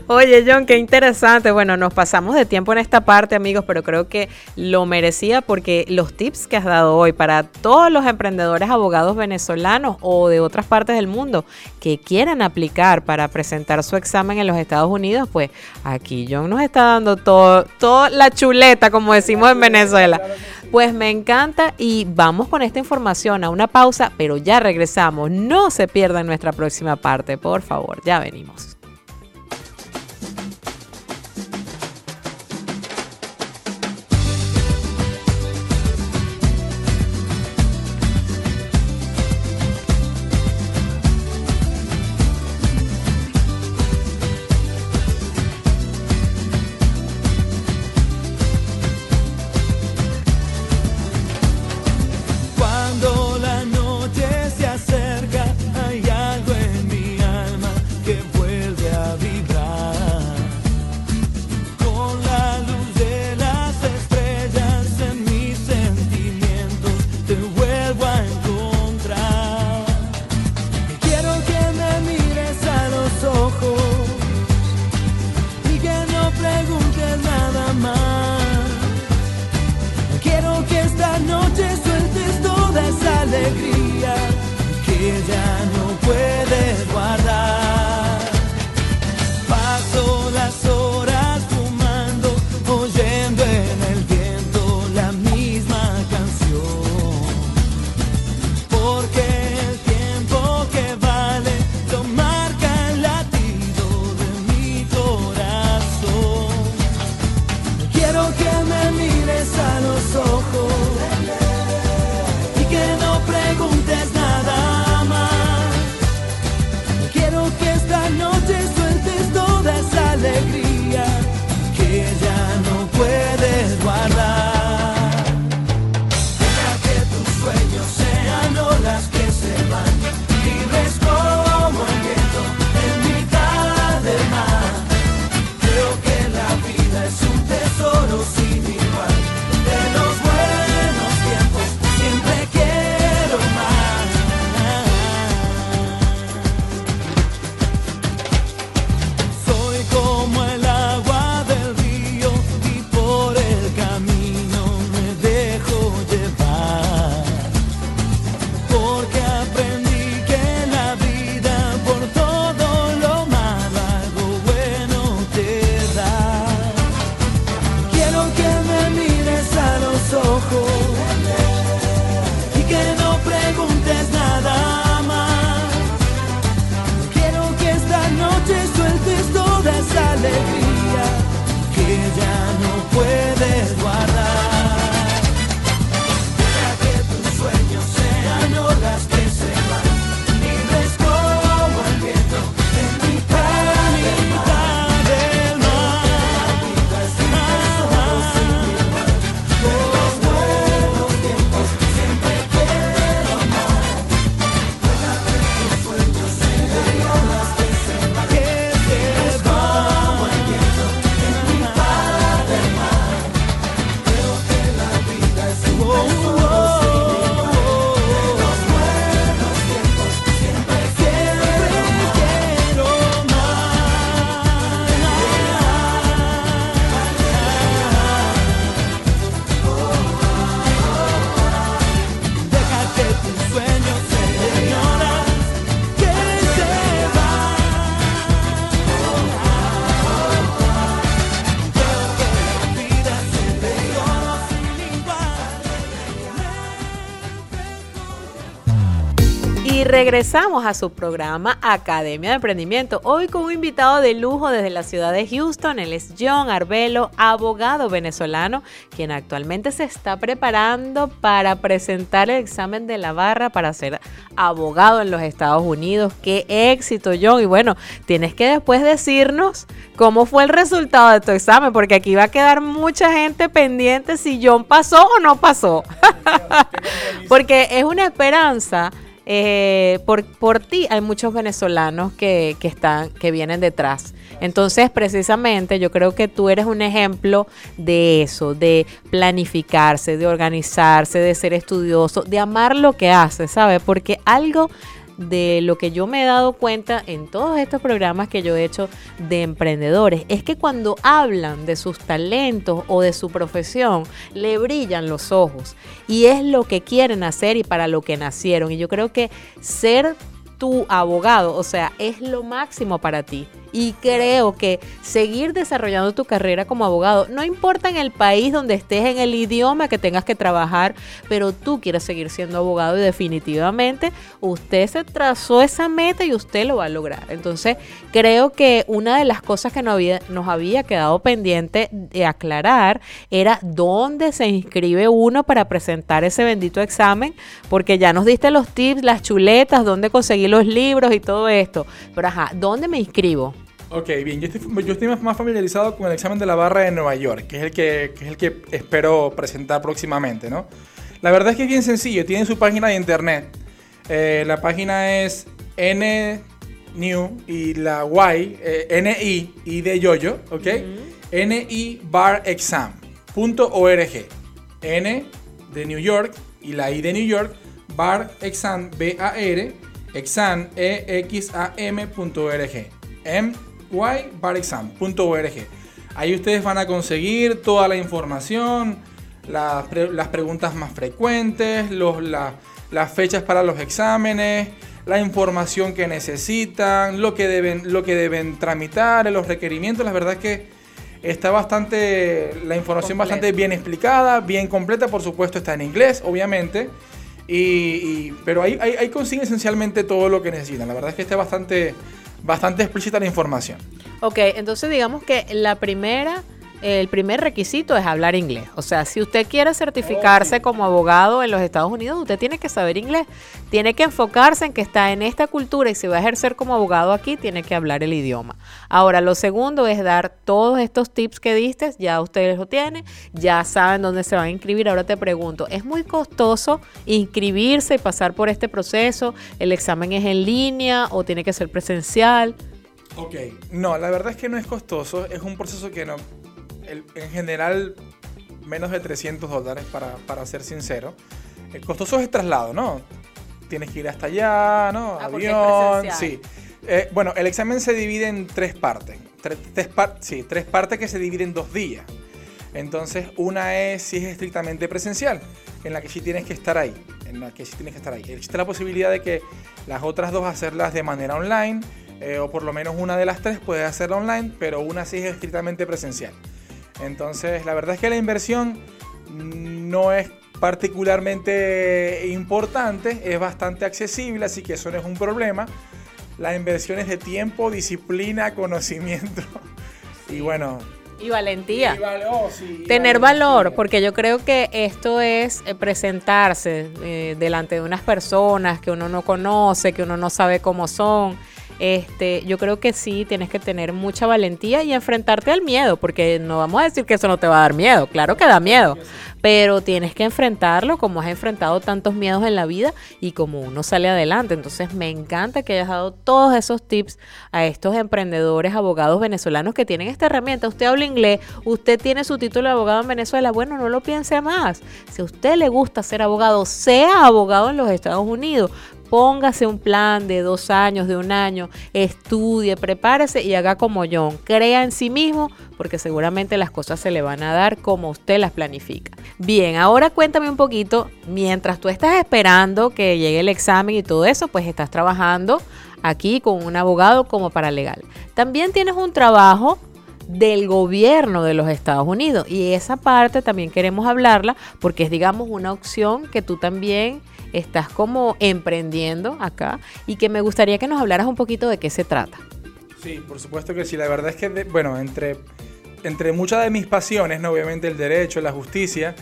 Oye, John, qué interesante. Bueno, nos pasamos de tiempo en esta parte, amigos, pero creo que lo merecía porque los tips que has dado hoy para todos los emprendedores abogados venezolanos o de otras partes del mundo que quieran aplicar para presentar su examen en los Estados Unidos, pues aquí John nos está dando todo, toda la chuleta, como decimos en Venezuela. Pues me encanta y vamos con esta información a una pausa, pero ya regresamos. No se pierdan nuestra próxima parte, por favor, ya venimos. Y regresamos a su programa Academia de Emprendimiento. Hoy con un invitado de lujo desde la ciudad de Houston. Él es John Arbelo, abogado venezolano, quien actualmente se está preparando para presentar el examen de la barra para ser abogado en los Estados Unidos. Qué éxito, John. Y bueno, tienes que después decirnos cómo fue el resultado de tu examen, porque aquí va a quedar mucha gente pendiente si John pasó o no pasó. porque es una esperanza eh, por, por ti hay muchos venezolanos que, que, están, que vienen detrás. Entonces, precisamente, yo creo que tú eres un ejemplo de eso, de planificarse, de organizarse, de ser estudioso, de amar lo que haces, ¿sabes? Porque algo de lo que yo me he dado cuenta en todos estos programas que yo he hecho de emprendedores es que cuando hablan de sus talentos o de su profesión, le brillan los ojos y es lo que quieren hacer y para lo que nacieron. Y yo creo que ser tu abogado, o sea, es lo máximo para ti. Y creo que seguir desarrollando tu carrera como abogado, no importa en el país donde estés, en el idioma que tengas que trabajar, pero tú quieres seguir siendo abogado y definitivamente usted se trazó esa meta y usted lo va a lograr. Entonces, creo que una de las cosas que nos había, quedado pendiente de aclarar era dónde se inscribe uno para presentar ese bendito examen, porque ya nos diste los tips, las chuletas, dónde conseguir los libros y todo esto. Pero ajá, ¿dónde me inscribo? Ok, bien, yo estoy, yo estoy más familiarizado con el examen de la barra de Nueva York, que es el que, que es el que espero presentar próximamente, ¿no? La verdad es que es bien sencillo, tiene su página de internet. Eh, la página es NNew y la Y, eh, NI, y de yoyo, ¿ok? nibarexam.org. N de New York y la I de New York, bar exam, B-A-R, exam, E-X-A-M.org. M ybarexam.org. Ahí ustedes van a conseguir toda la información, las, las preguntas más frecuentes, los, las fechas para los exámenes, la información que necesitan, lo que deben, lo que deben tramitar, los requerimientos. La verdad es que está bastante, la información bastante bien explicada, bien completa. Por supuesto está en inglés, obviamente. Y, pero ahí, ahí, ahí consiguen esencialmente todo lo que necesitan. La verdad es que está bastante bastante explícita la información. Ok, entonces digamos que la primera, el primer requisito es hablar inglés. O sea, si usted quiere certificarse como abogado en los Estados Unidos, usted tiene que saber inglés. Tiene que enfocarse en que está en esta cultura y si va a ejercer como abogado aquí, tiene que hablar el idioma. Ahora, lo segundo es dar todos estos tips que diste, ya ustedes lo tienen, ya saben dónde se van a inscribir. Ahora te pregunto, ¿es muy costoso inscribirse y pasar por este proceso? ¿El examen es en línea o tiene que ser presencial? Ok, no, la verdad es que no es costoso, es un proceso que no, en general menos de 300 dólares para, para ser sincero. El costoso es el traslado, ¿no? Tienes que ir hasta allá, ¿no? Ah, Avión, sí. Eh, bueno, el examen se divide en tres partes. Tres, tres sí, tres partes que se dividen en dos días. Entonces, una es si es estrictamente presencial, en la que sí tienes que estar ahí. En la que sí tienes que estar ahí. Existe la posibilidad de que las otras dos hacerlas de manera online, eh, o por lo menos una de las tres puede hacerla online, pero una sí es estrictamente presencial. Entonces, la verdad es que la inversión no es particularmente importante, es bastante accesible, así que eso no es un problema. La inversión es de tiempo, disciplina, conocimiento y bueno. Y valentía. Y val oh, sí, y Tener valentía. valor, porque yo creo que esto es eh, presentarse eh, delante de unas personas que uno no conoce, que uno no sabe cómo son. Este, yo creo que sí tienes que tener mucha valentía y enfrentarte al miedo, porque no vamos a decir que eso no te va a dar miedo, claro que da miedo, pero tienes que enfrentarlo como has enfrentado tantos miedos en la vida y como uno sale adelante. Entonces me encanta que hayas dado todos esos tips a estos emprendedores, abogados venezolanos que tienen esta herramienta. Usted habla inglés, usted tiene su título de abogado en Venezuela, bueno, no lo piense más. Si a usted le gusta ser abogado, sea abogado en los Estados Unidos. Póngase un plan de dos años, de un año, estudie, prepárese y haga como John. Crea en sí mismo porque seguramente las cosas se le van a dar como usted las planifica. Bien, ahora cuéntame un poquito, mientras tú estás esperando que llegue el examen y todo eso, pues estás trabajando aquí con un abogado como paralegal. También tienes un trabajo del gobierno de los Estados Unidos. Y esa parte también queremos hablarla porque es, digamos, una opción que tú también estás como emprendiendo acá y que me gustaría que nos hablaras un poquito de qué se trata. Sí, por supuesto que sí. La verdad es que, bueno, entre, entre muchas de mis pasiones, ¿no? obviamente el derecho, la justicia,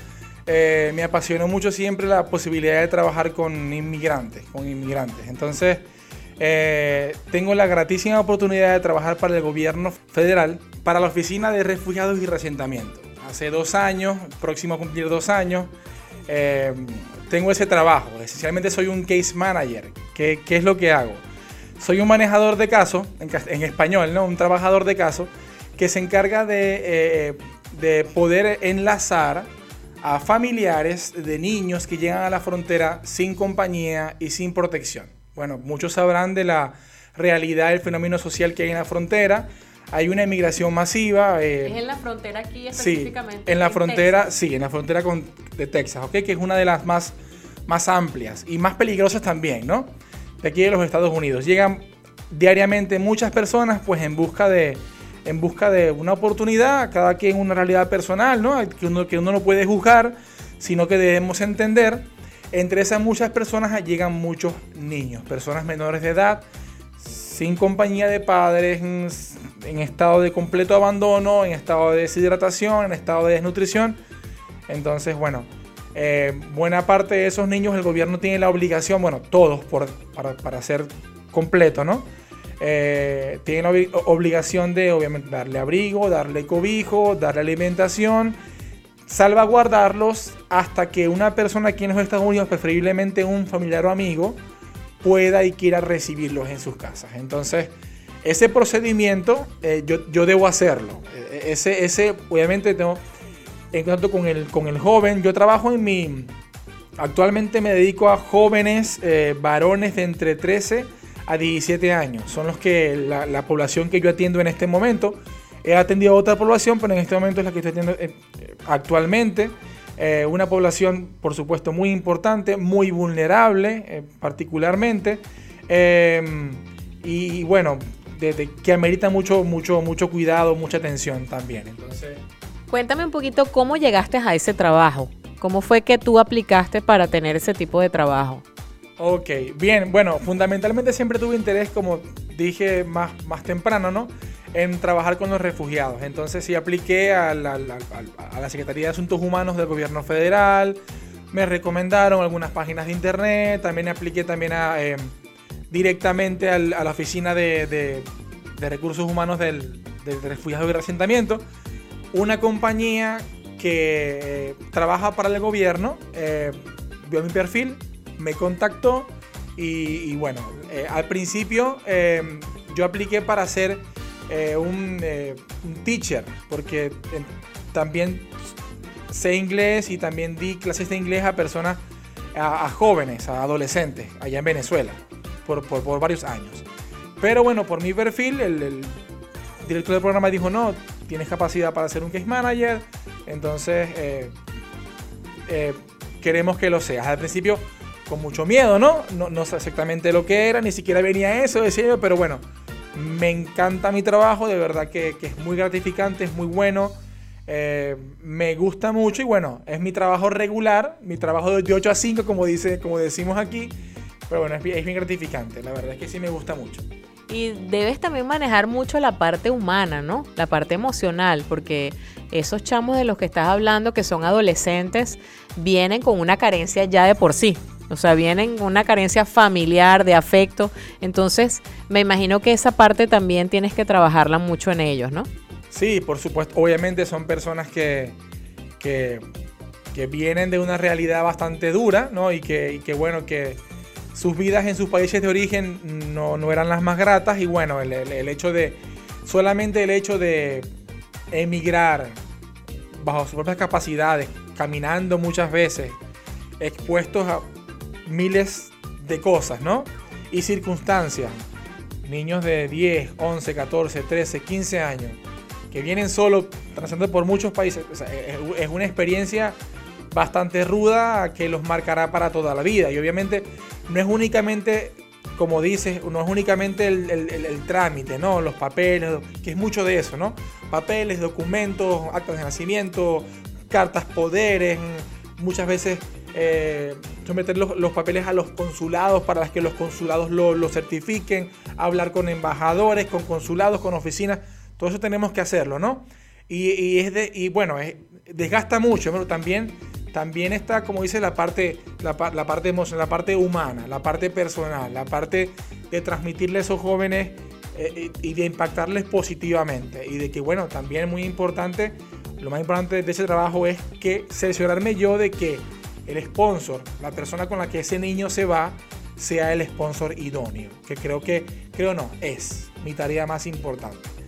eh, me apasionó mucho siempre la posibilidad de trabajar con inmigrantes, con inmigrantes. Entonces, eh, tengo la gratísima oportunidad de trabajar para el gobierno federal, para la Oficina de Refugiados y Resentamiento. Hace dos años, próximo a cumplir dos años, eh, tengo ese trabajo. Esencialmente soy un case manager. ¿Qué, qué es lo que hago? Soy un manejador de casos, en, en español, ¿no? Un trabajador de casos que se encarga de, eh, de poder enlazar a familiares de niños que llegan a la frontera sin compañía y sin protección. Bueno, muchos sabrán de la realidad del fenómeno social que hay en la frontera. Hay una emigración masiva. eh, en la frontera aquí Sí, en la frontera, sí, en la frontera con, de Texas, ¿ok? Que es una de las más, más amplias y más peligrosas también, ¿no? De aquí de los Estados Unidos. Llegan diariamente muchas personas, pues en busca de, en busca de una oportunidad, cada quien una realidad personal, ¿no? Que uno, que uno no puede juzgar, sino que debemos entender. Entre esas muchas personas llegan muchos niños, personas menores de edad, sin compañía de padres, en, estado de completo abandono, en estado de deshidratación, en estado de desnutrición. Entonces, bueno, eh, buena parte de esos niños el gobierno tiene la obligación, bueno, todos por, para, para ser completo, ¿no? Eh, tienen la obli- obligación de, obviamente, darle abrigo, darle cobijo, darle alimentación, salvaguardarlos hasta que una persona aquí en los Estados Unidos, preferiblemente un familiar o amigo, pueda y quiera recibirlos en sus casas. Entonces, ese procedimiento eh, yo, yo debo hacerlo. Eh, Ese, ese, obviamente, tengo en contacto con el, con el joven. Yo trabajo en mi. Actualmente me dedico a jóvenes eh, varones de entre 13 a 17 años. Son los que la, la población que yo atiendo en este momento. He atendido a otra población, pero en este momento es la que estoy atendiendo eh, actualmente. Eh, una población, por supuesto, muy importante, muy vulnerable, eh, particularmente. Eh, y, y bueno, de- de- que amerita mucho, mucho, mucho cuidado, mucha atención también. Entonces. Cuéntame un poquito cómo llegaste a ese trabajo. ¿Cómo fue que tú aplicaste para tener ese tipo de trabajo? Ok, bien, bueno, fundamentalmente siempre tuve interés, como dije más, más temprano, ¿no? En trabajar con los refugiados. Entonces sí apliqué a la, la- Secretaría de Asuntos Humanos del Gobierno Federal, me recomendaron algunas páginas de internet, también apliqué también eh, directamente a la Oficina de, de- Recursos Humanos del, del Refugiados y Resentamiento, una compañía que eh, trabaja para el gobierno, eh, vio mi perfil, me contactó y, bueno, eh, al principio yo apliqué para ser eh, un, eh, un teacher, porque eh, también sé inglés y también di clases de inglés a personas, a, a jóvenes, a adolescentes, allá en Venezuela, por, por- por varios años. Pero bueno, por mi perfil, el, el director del programa dijo, no, tienes capacidad para ser un case manager, entonces eh, eh, queremos que lo seas. Al principio con mucho miedo, ¿no? ¿no? No sé exactamente lo que era, ni siquiera venía eso, decía yo, pero bueno, me encanta mi trabajo, de verdad que, es muy gratificante, es muy bueno, eh, me gusta mucho y bueno, es mi trabajo regular, mi trabajo de 8 a 5, como, dice, como decimos aquí, pero bueno, es, es gratificante, la verdad es que sí me gusta mucho. Y debes también manejar mucho la parte humana, ¿no? La parte emocional, porque esos chamos de los que estás hablando, que son adolescentes, vienen con una carencia ya de por sí. O sea, vienen una carencia familiar, de afecto. Entonces, me imagino que esa parte también tienes que trabajarla mucho en ellos, ¿no? Sí, por supuesto. Obviamente son personas que, que, vienen de una realidad bastante dura, ¿no? Y que, bueno, que sus vidas en sus países de origen no, no eran las más gratas. Y bueno, el hecho de, solamente el hecho de emigrar bajo sus propias capacidades, caminando muchas veces, expuestos a miles de cosas, ¿no? Y circunstancias. Niños de 10, 11, 14, 13, 15 años que vienen solo, transitando por muchos países. Es, una experiencia bastante ruda que los marcará para toda la vida. Y obviamente no es únicamente como dices, no es únicamente el- el trámite, ¿no? Los papeles, que es mucho de eso, ¿no? Papeles, documentos, actas de nacimiento, cartas, poderes, muchas veces eh, someter los, papeles a los consulados para que los consulados lo, certifiquen, hablar con embajadores, con consulados, con oficinas, todo eso tenemos que hacerlo, ¿no? Y, es de, y bueno, es- desgasta mucho, pero también, también está, como dice, la parte, la, pa- la parte emocional, la parte humana, la parte personal, la parte de transmitirle a esos jóvenes eh, y de impactarles positivamente. Y de que, bueno, también es muy importante, lo más importante de ese trabajo es que cerciorarme yo de que el sponsor, la persona con la que ese niño se va, sea el sponsor idóneo. Que creo que, creo no, es mi tarea más importante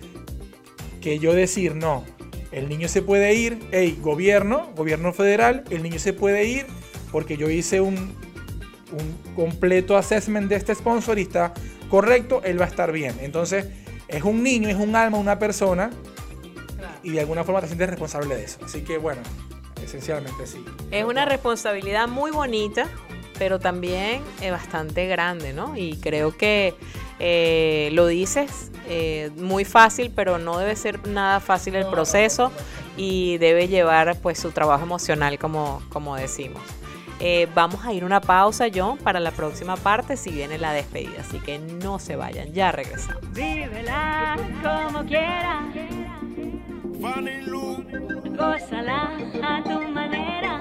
que yo decir, no, el niño se puede ir, hey, gobierno, gobierno federal, el niño se puede ir porque yo hice un, un completo assessment de este sponsor y está correcto, él va a estar bien. Entonces, es un niño, es un alma, una persona y de alguna forma te sientes responsable de eso. Así que bueno, esencialmente sí. Es una responsabilidad muy bonita, pero también eh, bastante grande, ¿no? Y creo que eh, lo dices eh, muy fácil, pero no debe ser nada fácil el proceso y debe llevar pues su trabajo emocional, como, como decimos. Eh, vamos a ir una pausa, John, para la próxima parte, si viene la despedida. Así que no se vayan, ya regresamos. Vívela como quieras. Gózala a tu manera.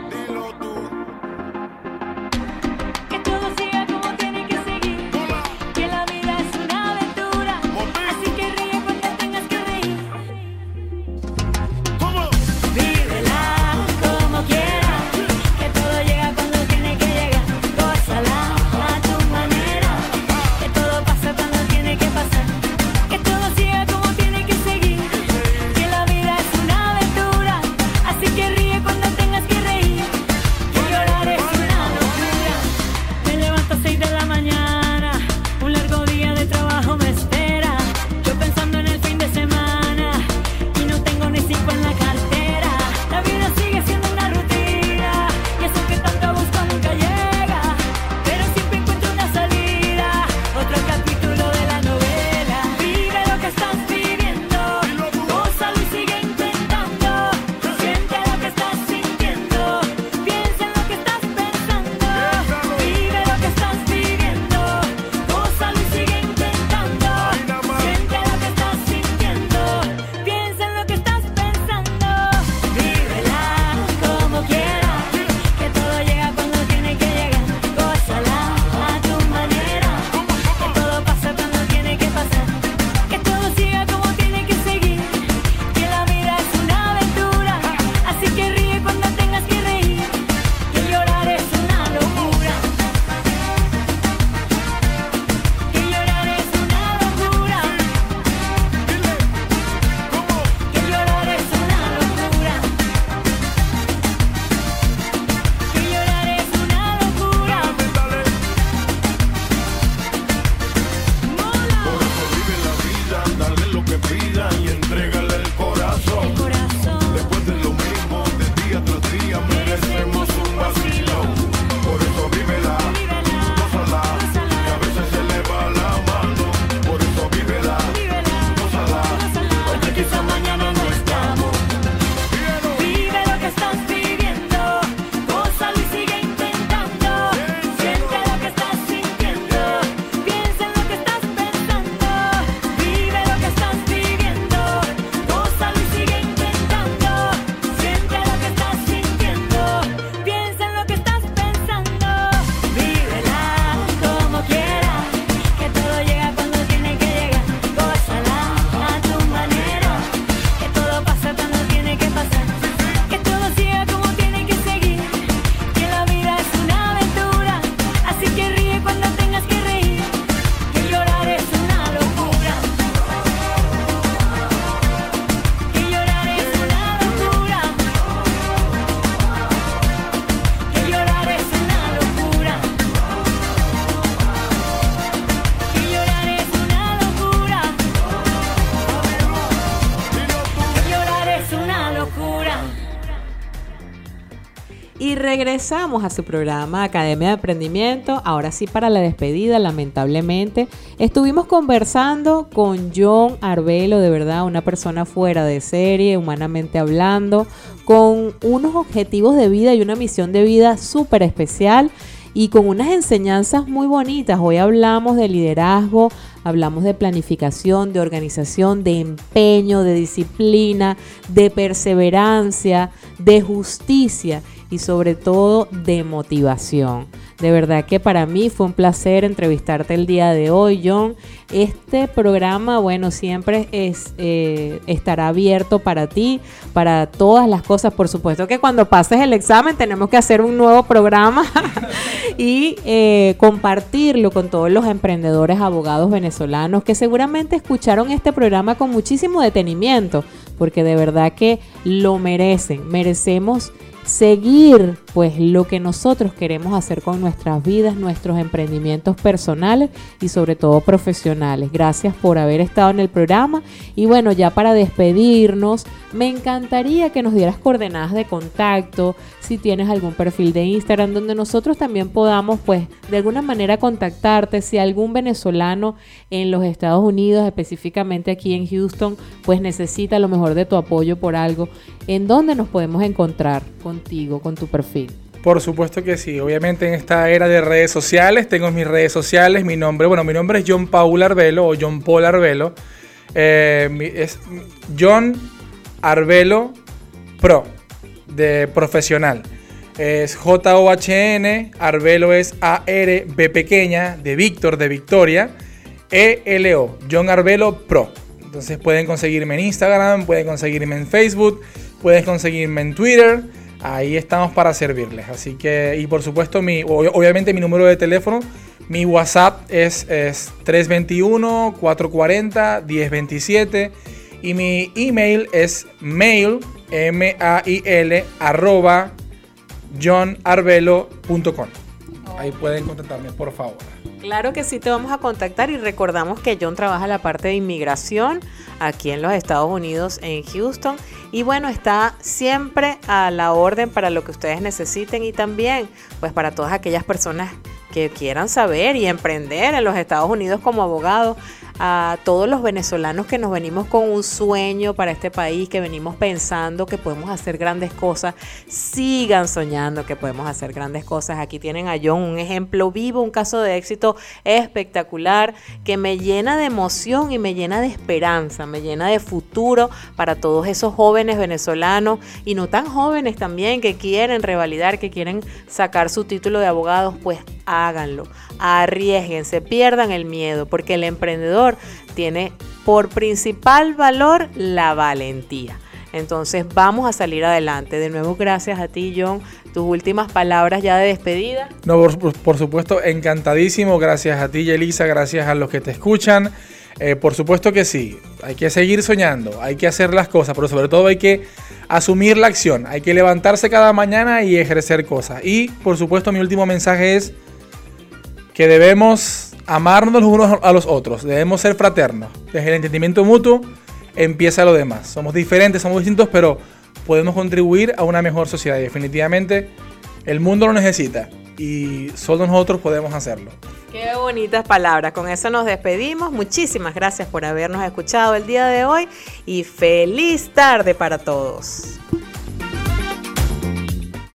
Regresamos a su programa Academia de Emprendimiento. Ahora sí para la despedida, lamentablemente. Estuvimos conversando con John Arbelo, de verdad, una persona fuera de serie, humanamente hablando, con unos objetivos de vida y una misión de vida súper especial y con unas enseñanzas muy bonitas. Hoy hablamos de liderazgo, hablamos de planificación, de organización, de empeño, de disciplina, de perseverancia, de justicia y sobre todo de motivación. De verdad que para mí fue un placer entrevistarte el día de hoy, John. Este programa, bueno, siempre es, eh, estará abierto para ti, para todas las cosas. Por supuesto que cuando pases el examen tenemos que hacer un nuevo programa y eh, compartirlo con todos los emprendedores, abogados venezolanos que seguramente escucharon este programa con muchísimo detenimiento, porque de verdad que lo merecen. Merecemos seguir pues lo que nosotros queremos hacer con nuestras vidas, nuestros emprendimientos personales y sobre todo profesionales. Gracias por haber estado en el programa y bueno, ya para despedirnos, me encantaría que nos dieras coordenadas de contacto, si tienes algún perfil de Instagram donde nosotros también podamos pues de alguna manera contactarte, si algún venezolano en los Estados Unidos, específicamente aquí en Houston, pues necesita lo mejor de tu apoyo por algo, ¿en dónde nos podemos encontrar contigo, con tu perfil? Por supuesto que sí. Obviamente en esta era de redes sociales, tengo mis redes sociales, mi nombre, bueno, mi nombre es John Paul Arbelo o John Paul Arbelo. Eh, es John Arbelo Pro, de profesional. Es J-O-H-N, Arbelo es A-R-B pequeña, de Víctor, de Victoria, E-L-O, John Arbelo Pro. Entonces pueden conseguirme en Instagram, pueden conseguirme en Facebook, pueden conseguirme en Twitter. Ahí estamos para servirles. Así que, y por supuesto, mi, obviamente mi número de teléfono, mi WhatsApp es, es 321-440-1027. Y mi email es mail, M-A-I-L, arroba johnarbelo.com. Ahí pueden contactarme, por favor. Claro que sí te vamos a contactar y recordamos que John trabaja la parte de inmigración aquí en los Estados Unidos, en Houston. Y bueno, está siempre a la orden para lo que ustedes necesiten y también pues para todas aquellas personas que quieran saber y emprender en los Estados Unidos como abogado a todos los venezolanos que nos venimos con un sueño para este país, que venimos pensando que podemos hacer grandes cosas, sigan soñando que podemos hacer grandes cosas. Aquí tienen a John un ejemplo vivo, un caso de éxito espectacular que me llena de emoción y me llena de esperanza, me llena de futuro para todos esos jóvenes venezolanos y no tan jóvenes también que quieren revalidar, que quieren sacar su título de abogados, pues háganlo, arriesguense, pierdan el miedo, porque el emprendedor tiene por principal valor la valentía. Entonces vamos a salir adelante. De nuevo, gracias a ti, John. Tus últimas palabras ya de despedida. No, por, supuesto, encantadísimo. Gracias a ti, Elisa. Gracias a los que te escuchan. Eh, por supuesto que sí. Hay que seguir soñando. Hay que hacer las cosas. Pero sobre todo hay que asumir la acción. Hay que levantarse cada mañana y ejercer cosas. Y por supuesto, mi último mensaje es que debemos amarnos los unos a los otros, debemos ser fraternos. Desde el entendimiento mutuo empieza lo demás. Somos diferentes, somos distintos, pero podemos contribuir a una mejor sociedad. Y definitivamente el mundo lo necesita y solo nosotros podemos hacerlo. Qué bonitas palabras. Con eso nos despedimos. Muchísimas gracias por habernos escuchado el día de hoy y feliz tarde para todos.